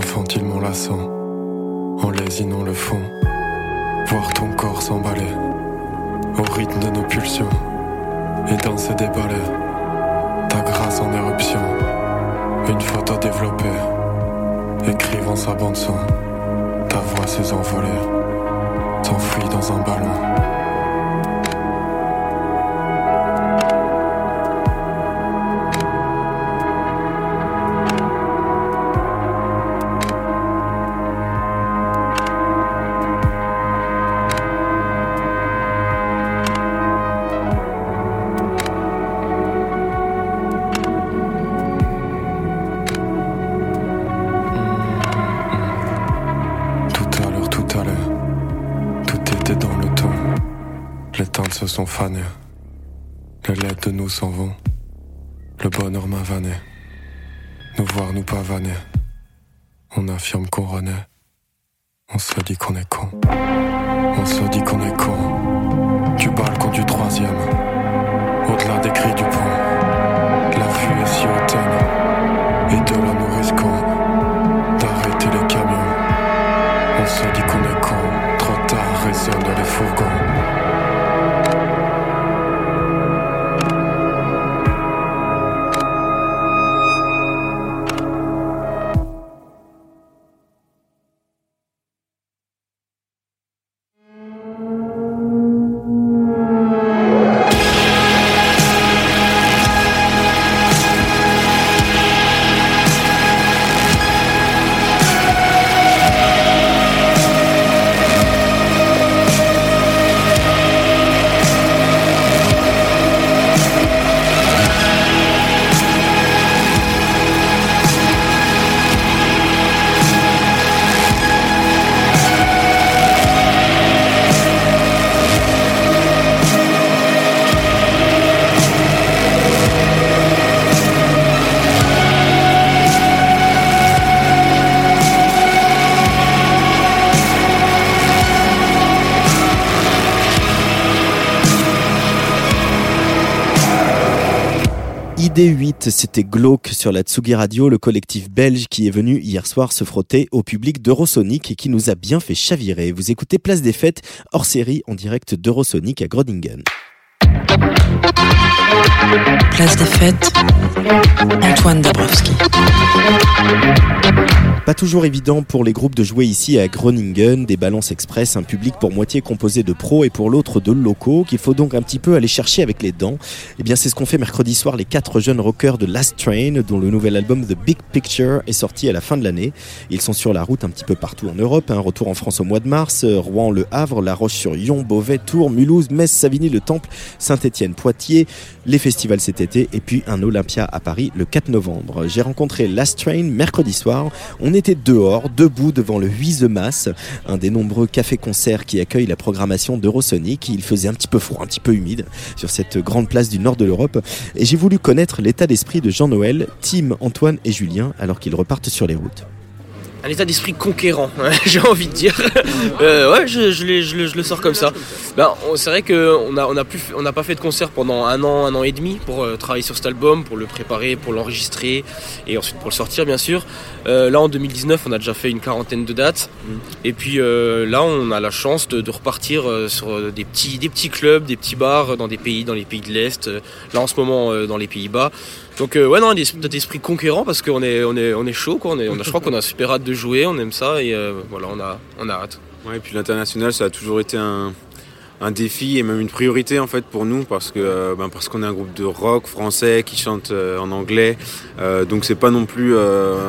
L'infantilement lassant, en lésinant le fond. Voir ton corps s'emballer, au rythme de nos pulsions. Et danser des ballets, ta grâce en éruption. Une photo développée, écrivant sa bande son. Ta voix s'est envolée, t'enfuis dans un ballon. ID8, c'était glauque sur la Tsugi Radio, le collectif belge qui est venu hier soir se frotter au public d'Eurosonic et qui nous a bien fait chavirer. Vous écoutez Place des Fêtes, hors série en direct d'Eurosonic à Groningen. Place des Fêtes, Antoine Dabrowski. Pas toujours évident pour les groupes de jouer ici à Groningen, des balances express, un public pour moitié composé de pros et pour l'autre de locaux, qu'il faut donc un petit peu aller chercher avec les dents. Et bien c'est ce qu'ont fait mercredi soir les quatre jeunes rockers de Last Train, dont le nouvel album The Big Picture est sorti à la fin de l'année. Ils sont sur la route un petit peu partout en Europe, un retour en France au mois de mars, Rouen, Le Havre, La Roche-sur-Yon, Beauvais, Tours, Mulhouse, Metz, Savigny, Le Temple, Saint-Étienne, Poitiers, les festivals cet été et puis un Olympia à Paris le 4 novembre. J'ai rencontré Last Train mercredi soir. On était dehors, debout devant le 8 The Mass, un des nombreux cafés-concerts qui accueillent la programmation d'Eurosonic. Il faisait un petit peu froid, un petit peu humide sur cette grande place du nord de l'Europe. Et j'ai voulu connaître l'état d'esprit de Jean-Noël, Tim, Antoine et Julien alors qu'ils repartent sur les routes. Un état d'esprit conquérant, *laughs* j'ai envie de dire. *laughs* Euh, ouais, je, je, je le- je le sors comme ça. Ben, c'est vrai qu'on n'a on a on n'a pas fait de concert pendant un an, un an et demi pour euh, travailler sur cet album, pour le préparer, pour l'enregistrer et ensuite pour le sortir, bien sûr. Euh, là, en 2019, on a déjà fait une quarantaine de dates. Et puis euh, là, on a la chance de, de repartir euh, sur des petits, des petits clubs, des petits bars dans des pays, dans les pays de l'Est. Là, en ce moment, euh, dans les Pays-Bas. Donc euh, ouais non, un esprit conquérant parce qu'on est on est on est chaud quoi. On est, je crois qu'on a super hâte de jouer, on aime ça et euh, voilà on a on a hâte. Ouais, et puis l'international, ça a toujours été un, un défi et même une priorité en fait pour nous parce que euh, ben, parce qu'on est un groupe de rock français qui chante euh, en anglais. Euh, donc c'est pas non plus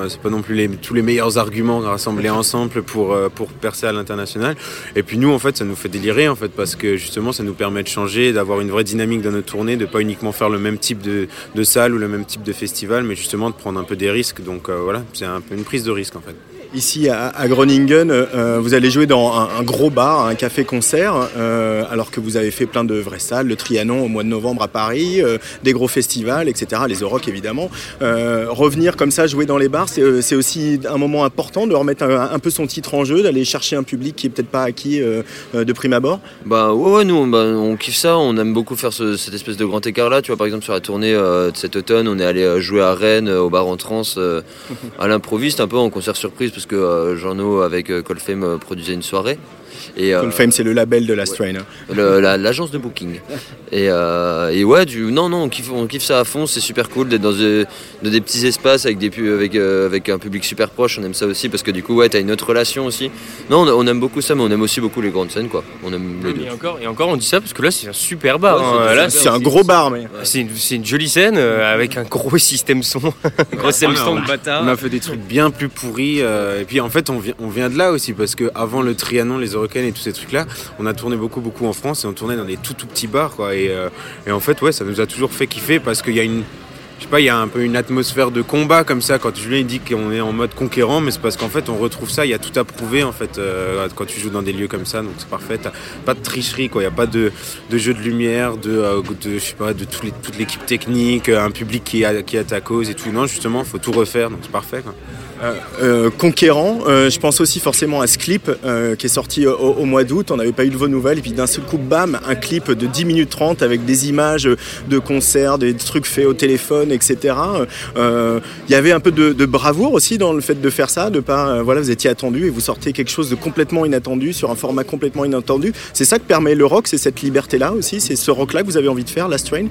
c'est pas non plus les, tous les meilleurs arguments rassemblés ensemble pour pour percer à l'international. Et puis nous en fait ça nous fait délirer en fait parce que justement ça nous permet de changer d'avoir une vraie dynamique dans nos tournées de pas uniquement faire le même type de, de salle ou le même type de festival mais justement de prendre un peu des risques. Donc voilà c'est un peu une prise de risque en fait Ici à, à Groningen, euh, vous allez jouer dans un, un gros bar, un café-concert, euh, alors que vous avez fait plein de vraies salles, le Trianon au mois de novembre à Paris, euh, des gros festivals, etc., les Euroc évidemment. Euh, revenir comme ça, jouer dans les bars, c'est euh, aussi un moment important de remettre un, un peu son titre en jeu, d'aller chercher un public qui est peut-être pas acquis euh, euh, de prime abord? Bah ouais, ouais, nous bah, on kiffe ça, on aime beaucoup faire ce- cette espèce de grand écart là. Tu vois, par exemple, sur la tournée euh, de cet automne, on est allé euh, jouer à Rennes, euh, au bar en trans, euh, *laughs* à l'improviste, un peu en concert surprise, parce que euh, Jean-No avec euh, Colfame euh, produisait une soirée. Et, euh, Colfame, c'est le label de la Strain. hein. le- la- l'agence de booking. Et, euh, et ouais, du, non, non, on kiffe, on kiffe ça à fond, c'est super cool d'être dans, des- dans des petits espaces avec, des, pu- avec, euh, avec un public super proche, on aime ça aussi parce que du coup, ouais, t'as une autre relation aussi. Non, on, on aime beaucoup ça, mais on aime aussi beaucoup les grandes scènes, quoi. On aime les deux. Et encore, et encore, on dit ça parce que là, c'est un super bar. Ouais, hein. c'est- Là, c'est un gros bar, mais- C'est une, jolie scène euh, avec un gros *laughs* système son, un gros système Ah, son on de a- bâtard. On a fait des trucs bien plus pourris. euh, et puis en fait, on vient, on vient de là aussi parce que avant le Trianon, les Et tous ces trucs-là, on a tourné beaucoup, beaucoup en France et on tournait dans des tout, tout petits bars. Quoi, et, euh, et en fait, ouais, ça nous a toujours fait kiffer parce qu'il y a une. Je sais pas, il y a un peu une atmosphère de combat comme ça quand Julien il dit qu'on est en mode conquérant, mais c'est parce qu'en fait on retrouve ça, il y a tout à prouver en fait euh, quand tu joues dans des lieux comme ça, donc c'est parfait. Pas de tricherie quoi, il y a pas de, jeu de lumière, de, euh, de je sais pas, de toute l'équipe technique, un public qui à, qui ta cause et tout. Non, justement, faut tout refaire, donc c'est parfait. Euh, conquérant, je pense aussi forcément à ce clip qui est sorti au, au mois d'août, on n'avait pas eu de vos nouvelles, et puis d'un seul coup, bam, un clip de 10 minutes 30 avec des images de concerts, des trucs faits au téléphone, etc. Euh, Il y avait un peu de, bravoure aussi dans le fait de faire ça, de pas, euh, voilà, vous étiez attendu et vous sortez quelque chose de complètement inattendu sur un format complètement inattendu. C'est ça que permet le rock, c'est cette liberté-là aussi, c'est ce rock-là que vous avez envie de faire, Last Train?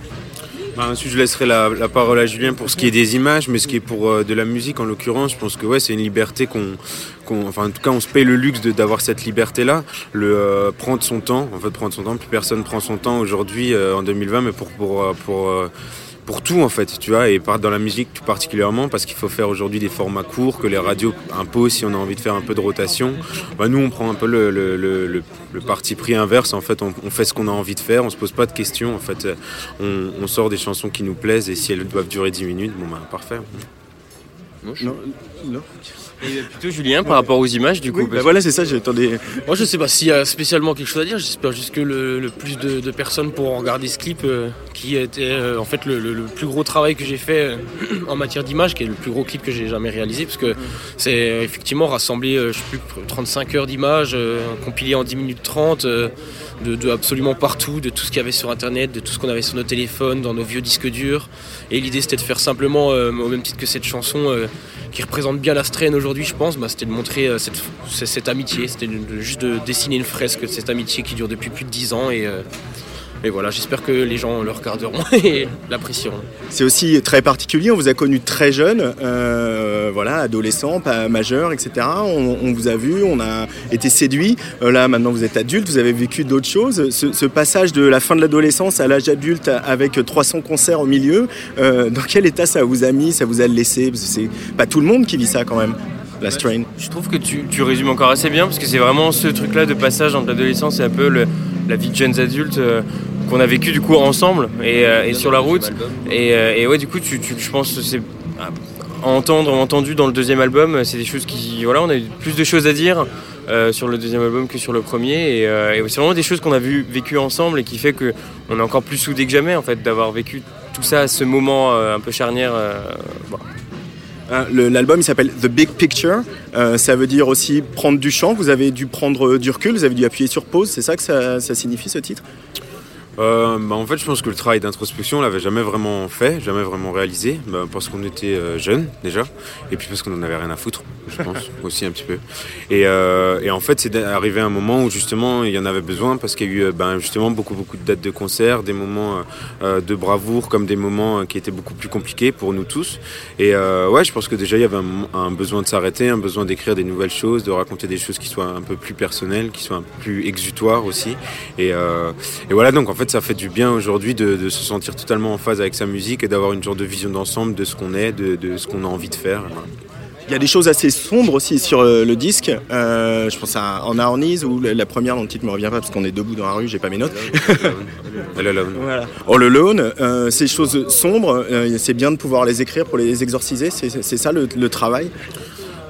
Bah, ensuite, je laisserai la, parole à Julien pour ce qui est des images, mais ce qui est pour euh, de la musique en l'occurrence, je pense que ouais, c'est une liberté qu'on, enfin en tout cas, on se paye le luxe d'avoir cette liberté-là, le euh, prendre son temps. En fait, prendre son temps. Plus personne prend son temps aujourd'hui euh, en 2020, mais pour pour euh, pour euh, pour tout en fait, tu vois, et dans la musique tout particulièrement, parce qu'il faut faire aujourd'hui des formats courts que les radios imposent si on a envie de faire un peu de rotation. Bah, nous, on prend un peu le, parti pris inverse. En fait, on, fait ce qu'on a envie de faire, on se pose pas de questions. En fait, on, on sort des chansons qui nous plaisent et si elles doivent durer 10 minutes, bon bah parfait. Non, non. Et plutôt Julien par rapport aux images du coup. Oui, bah voilà, c'est ça, j'attendais. Moi je sais pas s'il y a spécialement quelque chose à dire, j'espère juste que le, le plus de, de personnes pourront regarder ce clip euh, qui était euh, en fait le, le- le plus gros travail que j'ai fait euh, en matière d'image, qui est le plus gros clip que j'ai jamais réalisé, parce que c'est effectivement rassembler, je sais plus, 35 heures d'images, euh, compilé en 10 minutes 30, euh, de, absolument partout, de tout ce qu'il y avait sur internet, de tout ce qu'on avait sur nos téléphones, dans nos vieux disques durs. Et l'idée c'était de faire simplement, euh, au même titre que cette chanson, euh, qui représente bien la strain aujourd'hui, je pense, bah, c'était de montrer euh, cette, amitié, c'était juste de dessiner une fresque de cette amitié qui dure depuis plus de 10 ans. Et, et voilà, j'espère que les gens le regarderont *laughs* et l'apprécieront. C'est aussi très particulier, on vous a connu très jeune, euh, voilà, adolescent, pas majeur, etc. On, vous a vu, on a été séduit. Euh, là, maintenant, vous êtes adulte, vous avez vécu d'autres choses. Ce, ce passage de la fin de l'adolescence à l'âge adulte avec 300 concerts au milieu, euh, dans quel état ça vous a mis, ça vous a laissé? Parce que c'est pas tout le monde qui vit ça quand même, Je trouve que tu, tu résumes encore assez bien parce que c'est vraiment ce truc-là de passage entre l'adolescence et un peu le- la vie de jeunes adultes euh, qu'on a vécu du coup ensemble et, euh, et sur la route. Et, euh, et ouais, du coup, tu, tu- je pense que c'est entendre, entendu dans le deuxième album, c'est des choses qui, voilà, on a eu plus de choses à dire. euh, sur le deuxième album que sur le premier et, et c'est vraiment des choses qu'on a vu, vécues ensemble et qui fait que on est encore plus soudés que jamais en fait d'avoir vécu tout ça à ce moment un peu charnière L'album il s'appelle The Big Picture. Euh, ça veut dire aussi prendre du champ. Vous avez dû prendre du recul, vous avez dû appuyer sur pause. C'est ça que ça, ça signifie ce titre? Euh, bah, en fait, je pense que le travail d'introspection, on l'avait jamais vraiment fait, jamais vraiment réalisé, bah, parce qu'on était euh, jeunes déjà, et puis parce qu'on en avait rien à foutre, je *laughs* pense aussi un petit peu. Et, euh, et en fait, c'est arrivé un moment où justement il y en avait besoin, parce qu'il y a eu euh, ben, justement beaucoup beaucoup de dates de concert, des moments de bravoure, comme des moments qui étaient beaucoup plus compliqués pour nous tous. Et ouais, je pense que déjà il y avait un, un besoin de s'arrêter, un besoin d'écrire des nouvelles choses, de raconter des choses qui soient un peu plus personnelles, qui soient un peu plus exutoires aussi. Et, et voilà, donc en fait, ça fait du bien aujourd'hui de, de se sentir totalement en phase avec sa musique et d'avoir une genre de vision d'ensemble de ce qu'on est, de, de ce qu'on a envie de faire. Voilà. Il y a des choses assez sombres aussi sur euh, le disque. Euh, je pense à En Arnis ou la, première dont le titre me revient pas parce qu'on est debout dans la rue, j'ai pas mes notes. *laughs* All Alone. Voilà. All Alone, euh, ces choses sombres, euh, c'est bien de pouvoir les écrire pour les exorciser. C'est c'est ça le, le travail?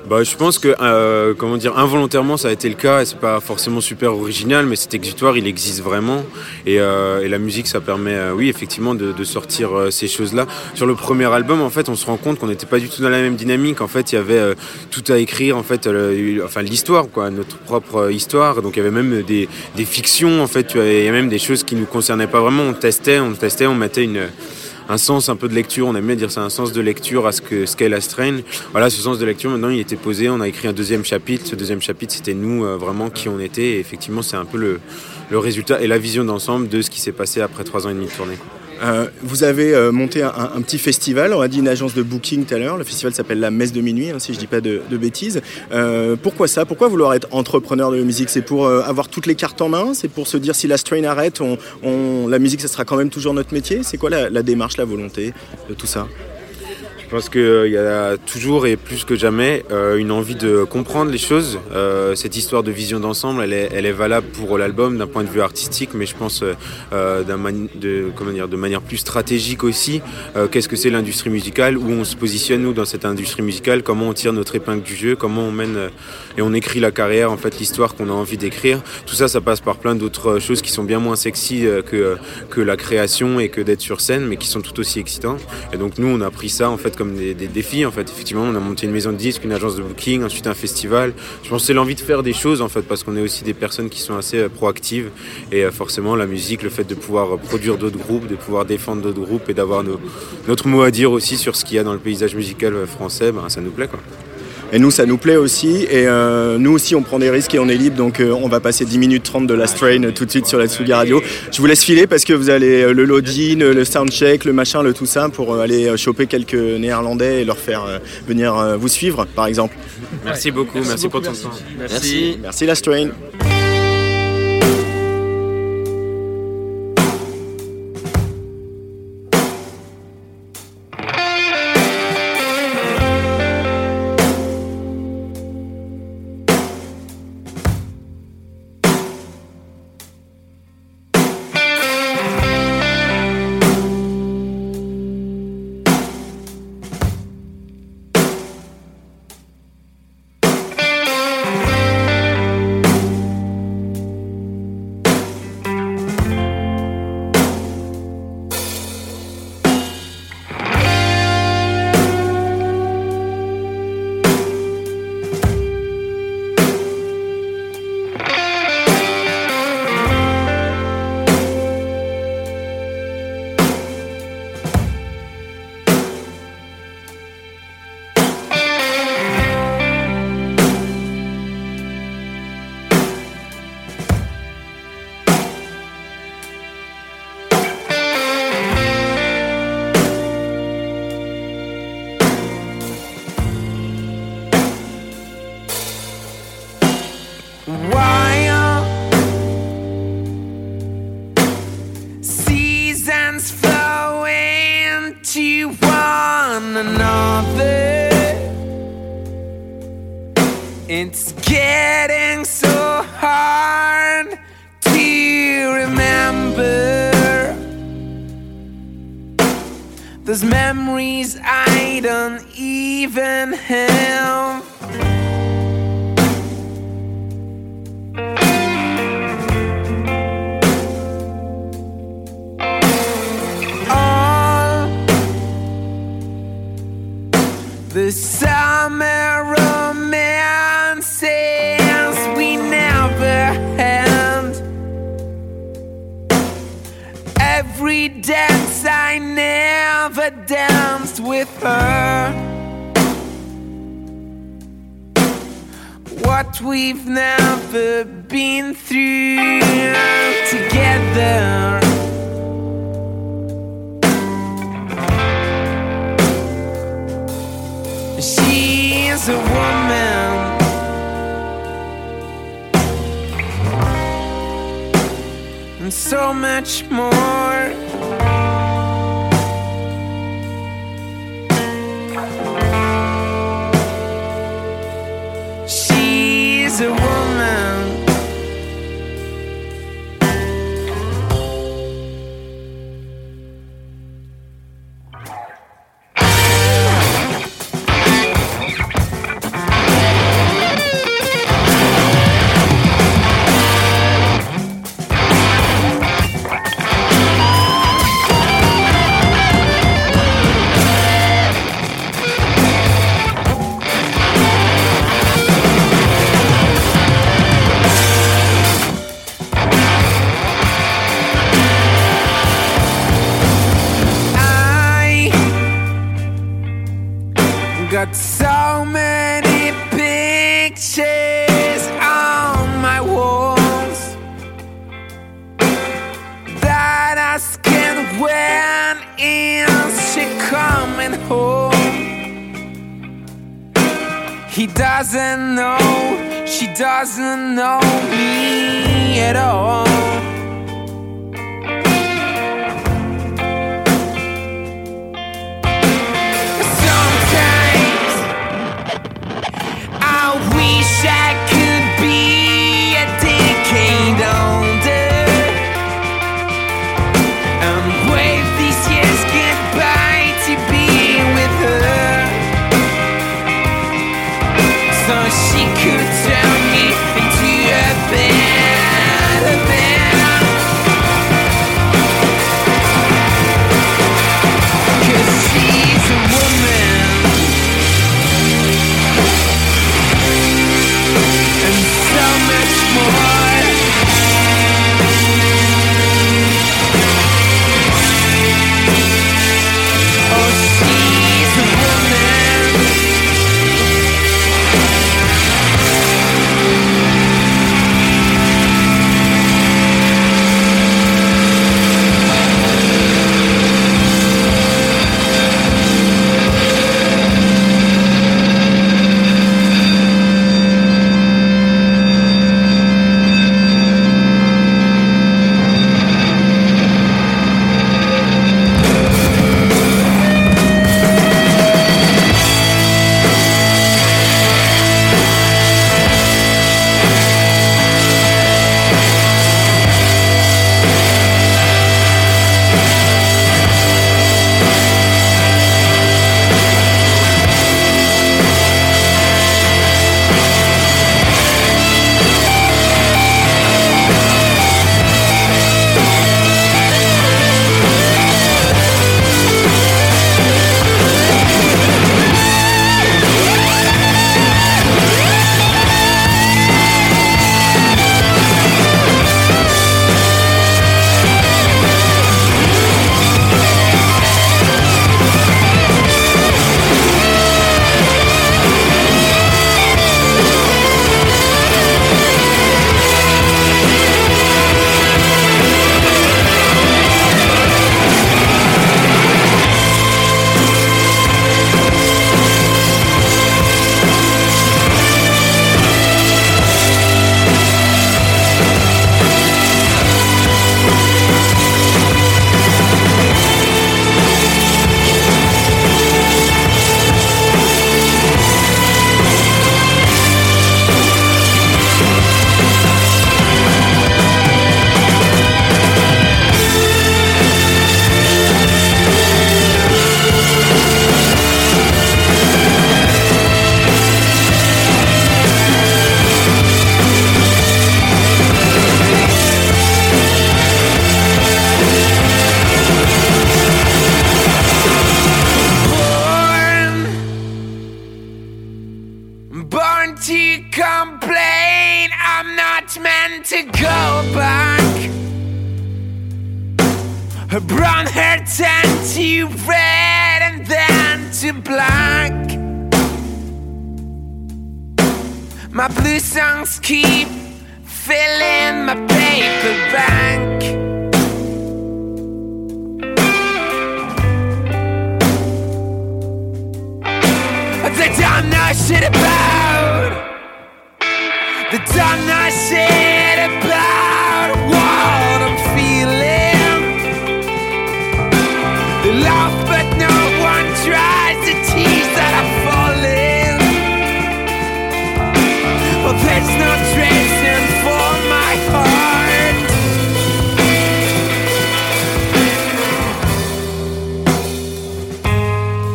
Bah, je pense que, euh, comment dire, involontairement, ça a été le cas. Et c'est pas forcément super original, mais cet exutoire, il existe vraiment. Et, euh, la musique, ça permet, euh, oui, effectivement, de, sortir ces choses-là. Sur le premier album, en fait, on se rend compte qu'on n'était pas du tout dans la même dynamique. En fait, il y avait tout à écrire, en fait, enfin l'histoire, quoi, notre propre histoire. Donc, il y avait même des, fictions, en fait. Il y a même des choses qui nous concernaient pas vraiment. On testait, on testait, on mettait une un sens un peu de lecture, on aime bien dire c'est un sens de lecture à ce que ce qu'est la. Voilà, ce sens de lecture maintenant il était posé, on a écrit un deuxième chapitre. Ce deuxième chapitre c'était nous euh, vraiment qui on était et effectivement c'est un peu le, le résultat et la vision d'ensemble de ce qui s'est passé après trois ans et demi de tournée. Euh, vous avez euh, monté un, petit festival, on a dit une agence de booking tout à l'heure. Le festival s'appelle la Messe de Minuit, hein, si je dis pas de, bêtises. Euh, pourquoi ça? Pourquoi vouloir être entrepreneur de musique? C'est pour avoir toutes les cartes en main? C'est pour se dire si la strain arrête, la musique, ça sera quand même toujours notre métier? C'est quoi la, la démarche, la volonté de tout ça? Je pense qu'il y a toujours et plus que jamais euh, une envie de comprendre les choses. Euh, cette histoire de vision d'ensemble, elle est, elle est valable pour l'album d'un point de vue artistique, mais je pense euh, euh, mani- de, comment dire, de manière plus stratégique aussi. Euh, Qu'est-ce que c'est l'industrie musicale? Où on se positionne, nous, dans cette industrie musicale? Comment on tire notre épingle du jeu? Comment on mène euh, et on écrit la carrière, en fait, l'histoire qu'on a envie d'écrire? Tout ça, ça passe par plein d'autres choses qui sont bien moins sexy euh, que, que la création et que d'être sur scène, mais qui sont tout aussi excitants. Et donc, nous, on a pris ça, en fait, comme des, défis. En fait, effectivement, on a monté une maison de disques, une agence de booking, ensuite un festival. Je pense que c'est l'envie de faire des choses, en fait, parce qu'on est aussi des personnes qui sont assez euh, proactives. Et euh, forcément, la musique, le fait de pouvoir euh, produire d'autres groupes, de pouvoir défendre d'autres groupes et d'avoir notre mot à dire aussi sur ce qu'il y a dans le paysage musical français, ben, ça nous plaît, quoi. Et nous, ça nous plaît aussi. Et euh, nous aussi, on prend des risques et on est libre. Donc, euh, on va passer 10 minutes 30 de la strain euh, tout de suite sur la Tsugi Radio. Je vous laisse filer parce que vous allez le loading, le soundcheck, le machin, le tout ça pour aller choper quelques néerlandais et leur faire euh, venir euh, vous suivre, par exemple. Merci beaucoup, merci, pour ton temps. Merci. Merci la strain. While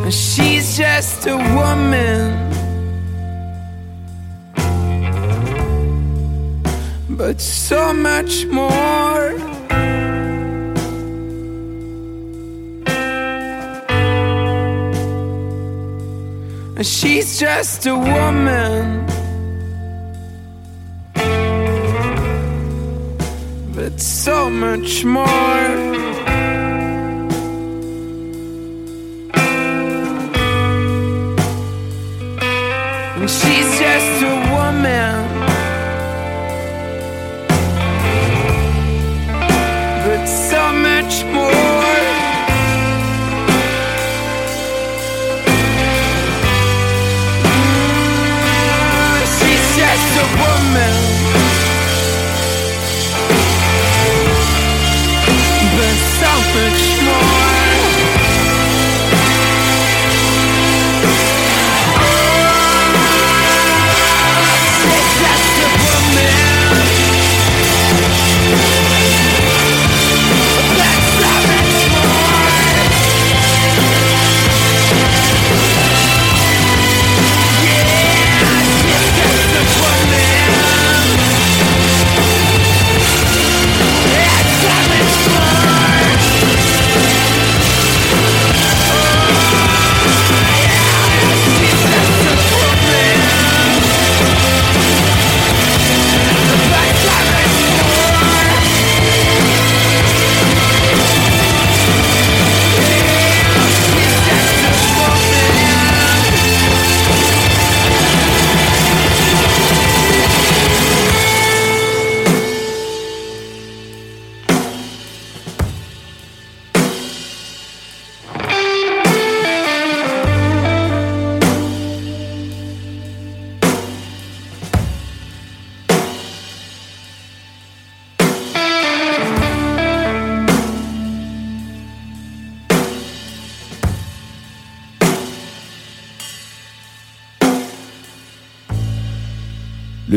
And she's just a woman. But so much more. And she's just a woman. But so much more.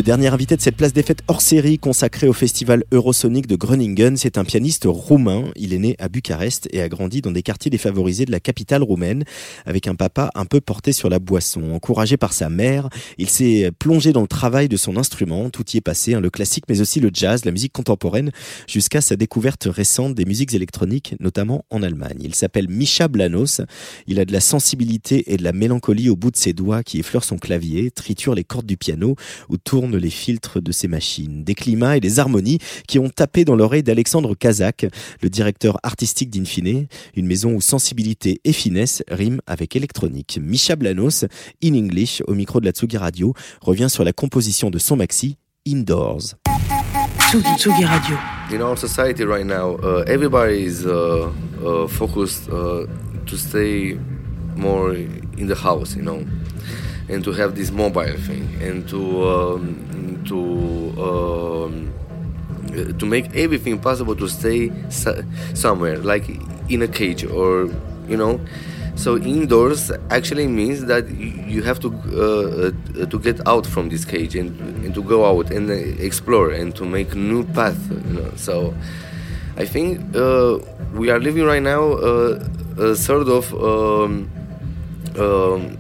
Dernier invité de cette place des fêtes hors série consacrée au festival Eurosonic de Groningen, c'est un pianiste roumain. Il est né à Bucarest et a grandi dans des quartiers défavorisés de la capitale roumaine, avec un papa un peu porté sur la boisson. Encouragé par sa mère, il s'est plongé dans le travail de son instrument. Tout y est passé, hein, le classique, mais aussi le jazz, la musique contemporaine, jusqu'à sa découverte récente des musiques électroniques, notamment en Allemagne. Il s'appelle Misha Blanos. Il a de la sensibilité et de la mélancolie au bout de ses doigts qui effleurent son clavier, triture les cordes du piano ou tourne les filtres de ses machines. Des climats et des harmonies qui ont tapé dans l'oreille d'Alexandre Kazak, le directeur artistique d'Infine, une maison où sensibilité et finesse riment avec électronique. Misha Blanos, in English, au micro de la Tsugi Radio, revient sur la composition de son maxi Indoors. Tsugi Radio. in our society right now, uh, everybody is uh, uh, focused uh, to stay more in the house, you know, and to have this mobile thing, and to um, to um, to make everything possible to stay so- somewhere, like in a cage or you know. So indoors actually means that you have to uh, uh, to get out from this cage and, and to go out and uh, explore and to make new path. You know? So I think uh, we are living right now uh, a sort of um, um,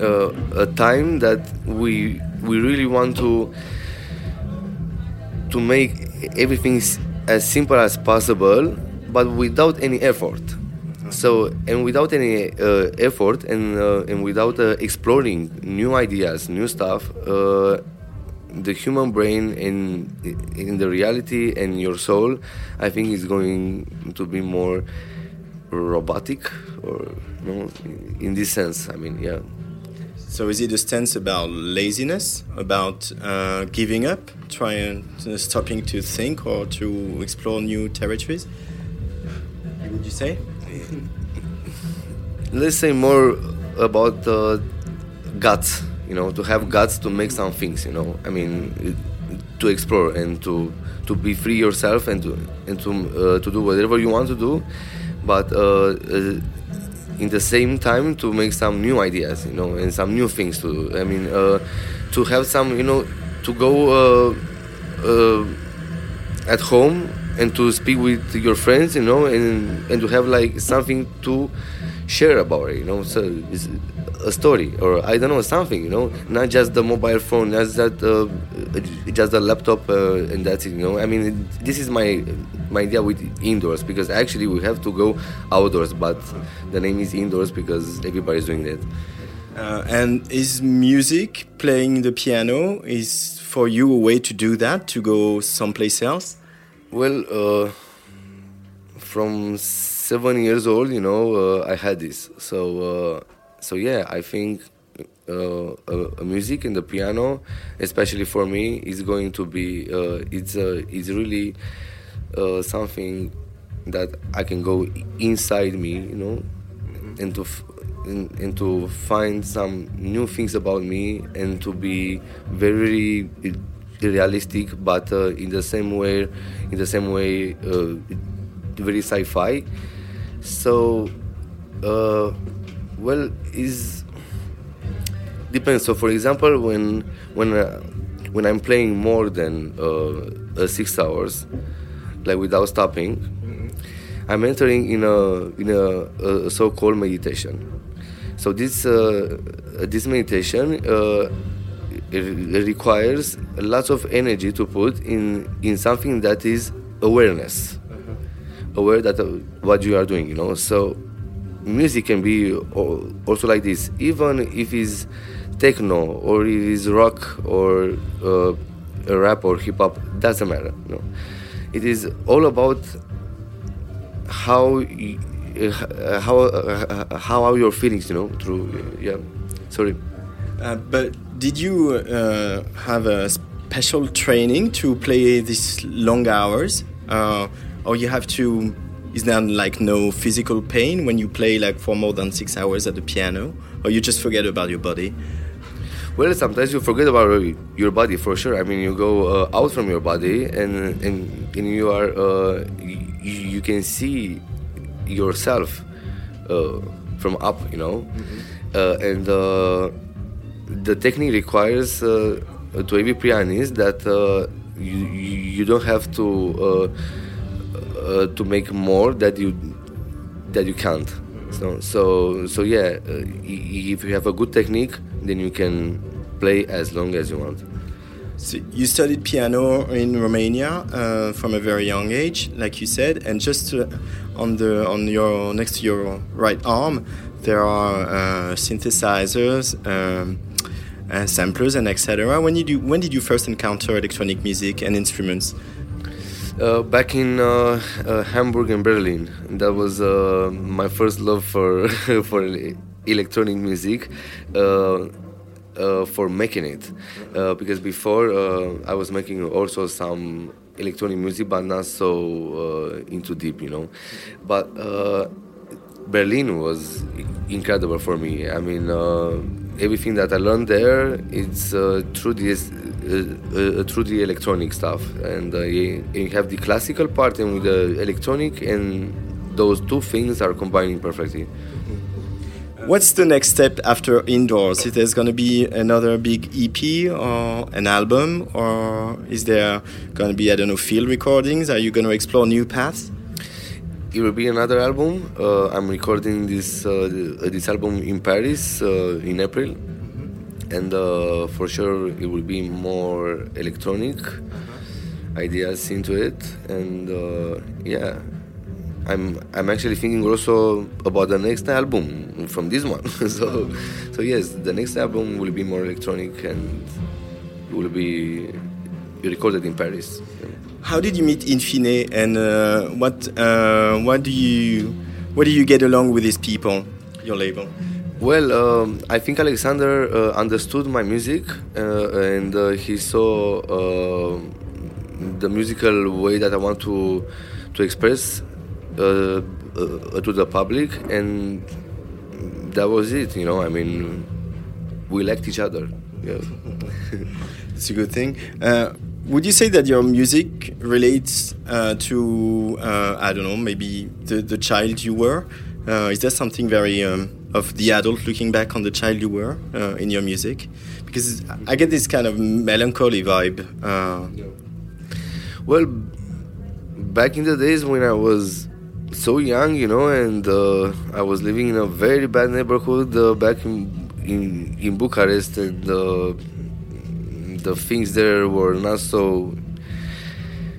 a time that we we really want to to make everything as simple as possible, but without any effort. So and without any uh, effort and uh, and without uh, exploring new ideas, new stuff, uh, the human brain in in the reality and your soul, I think is going to be more robotic or in this sense. I mean, yeah. So is it a stance about laziness, about uh, giving up, trying, uh, stopping to think or to explore new territories? Would you say? *laughs* let's say more about the guts you know to have guts to make some things you know i mean to explore and to to be free yourself and to and to uh, to do whatever you want to do but uh, uh, in the same time to make some new ideas you know and some new things to i mean uh, to have some you know to go uh, uh, at home and to speak with your friends you know and and to have like something to share about it you know? So it's a story or i don't know something you know? Not just the mobile phone not just uh, just the laptop uh, and that's it you know? I mean this is my my idea with indoors because actually we have to go outdoors but the name is indoors because everybody's doing that. Uh, and is music, playing the piano, is for you a way to do that, to go someplace else? Well, uh, from seven years old, you know, uh, I had this. So, uh, so yeah, I think uh, music and the piano, especially for me, is going to be uh, it's uh, it's really something that I can go inside me, you know, and to f- and, and to find some new things about me and to be very realistic, but in the same way, in the same way, very sci-fi. So, uh, well, is depends. So, for example, when when uh, when I'm playing more than uh, uh, six hours, like without stopping, I'm entering in a in a, a so-called meditation. So this uh, this meditation uh, it it requires lots of energy to put in in something that is awareness, aware that uh, what you are doing. You know, so music can be also like this, even if it's techno or it is rock or uh, rap or hip hop. Doesn't matter. You know, it is all about how y- uh, how uh, how are your feelings you know through uh, yeah sorry Uh, but did you uh, have a special training to play these long hours, or you have to? Is there like no physical pain when you play like for more than six hours at the piano, or you just forget about your body? well sometimes you forget about your body for sure i mean you go uh, out from your body and and, and you are uh, you, you can see yourself uh, from up you know uh, and uh, the technique requires uh, to every pianist that uh, you, you you don't have to uh, to make more that you that you can't so so so yeah uh, if you have a good technique then you can play as long as you want So you studied piano in Romania uh, from a very young age, like you said, and just uh, on the on your next to your right arm, there are uh, synthesizers, um, uh, samplers, and etc. When did you when did you first encounter electronic music and instruments? Uh, back in uh, uh, Hamburg and Berlin. That was uh, my first love for *laughs* for electronic music, uh, uh, for making it. Because before I was making also some electronic music, but not so into deep, you know. But Berlin was incredible for me. I mean, everything that I learned there, it's uh, through this, uh, uh, through the electronic stuff, and uh, you, you have the classical part and with the electronic, and those two things are combining perfectly. What's the next step after indoors? Is there going to be another big EP or an album, or is there going to be I don't know field recordings? Are you going to explore new paths? It will be another album. Uh, I'm recording this uh, this album in Paris uh, in April, and uh, for sure it will be more electronic ideas into it. And uh, yeah, I'm I'm actually thinking also about the next album from this one. *laughs* so so yes, the next album will be more electronic and will be recorded in Paris. How did you meet Infine, and uh, what uh, what do you what do you get along with these people, your label? Well, um, I think Alexander uh, understood my music uh, and uh, he saw uh, the musical way that I want to to express uh, uh, to the public, and that was it. You know, I mean, we liked each other. Yeah. *laughs* It's a good thing. Would you say that your music relates uh, to uh, I don't know maybe the, the child you were? Uh, is there something very um, of the adult looking back on the child you were uh, in your music? Because I get this kind of melancholy vibe. Uh, Well, back in the days when I was so young, you know, and uh, I was living in a very bad neighborhood back in, in in Bucharest, and the things there were not so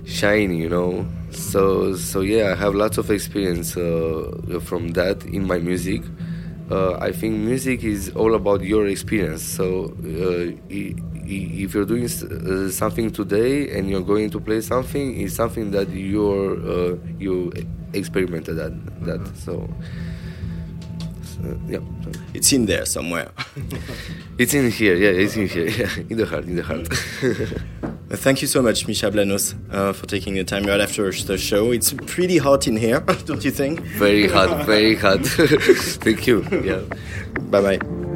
shiny, you know. So so yeah, I have lots of experience uh, from that in my music. Uh, I think music is all about your experience. So uh, if you're doing uh, something today and you're going to play something, it's something that you're uh, you experimented that that. So, so yeah, it's in there somewhere. *laughs* it's in here. Yeah, it's in here. Yeah, in the heart. In the heart. Uh, Thank you so much, Misha Blanos, uh, for taking the time right after the show. It's pretty hot in here, *laughs* don't you think? very hot. Very hot. *laughs* Thank you. Yeah. Bye bye.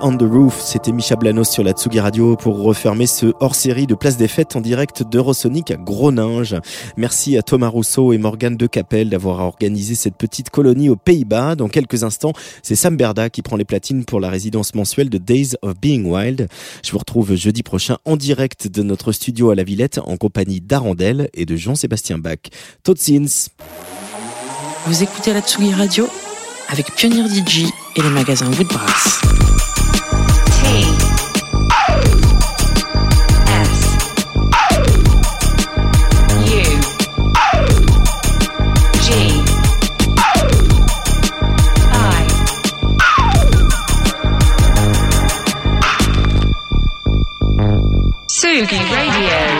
On the Roof. C'était Micha Blanos sur la Tsugi Radio pour refermer ce hors-série de Place des Fêtes en direct d'Eurosonic à Groninge. Merci à Thomas Rousseau et Morgane de Capelle d'avoir organisé cette petite colonie aux Pays-Bas. Dans quelques instants, c'est Sam Berda qui prend les platines pour la résidence mensuelle de Days of Being Wild. Je vous retrouve jeudi prochain en direct de notre studio à la Villette en compagnie d'Arandel et de Jean-Sébastien Bach. Totsins. Vous écoutez la Tsugi Radio avec Pionnier DJ et les magasins Woodbrass. Radio.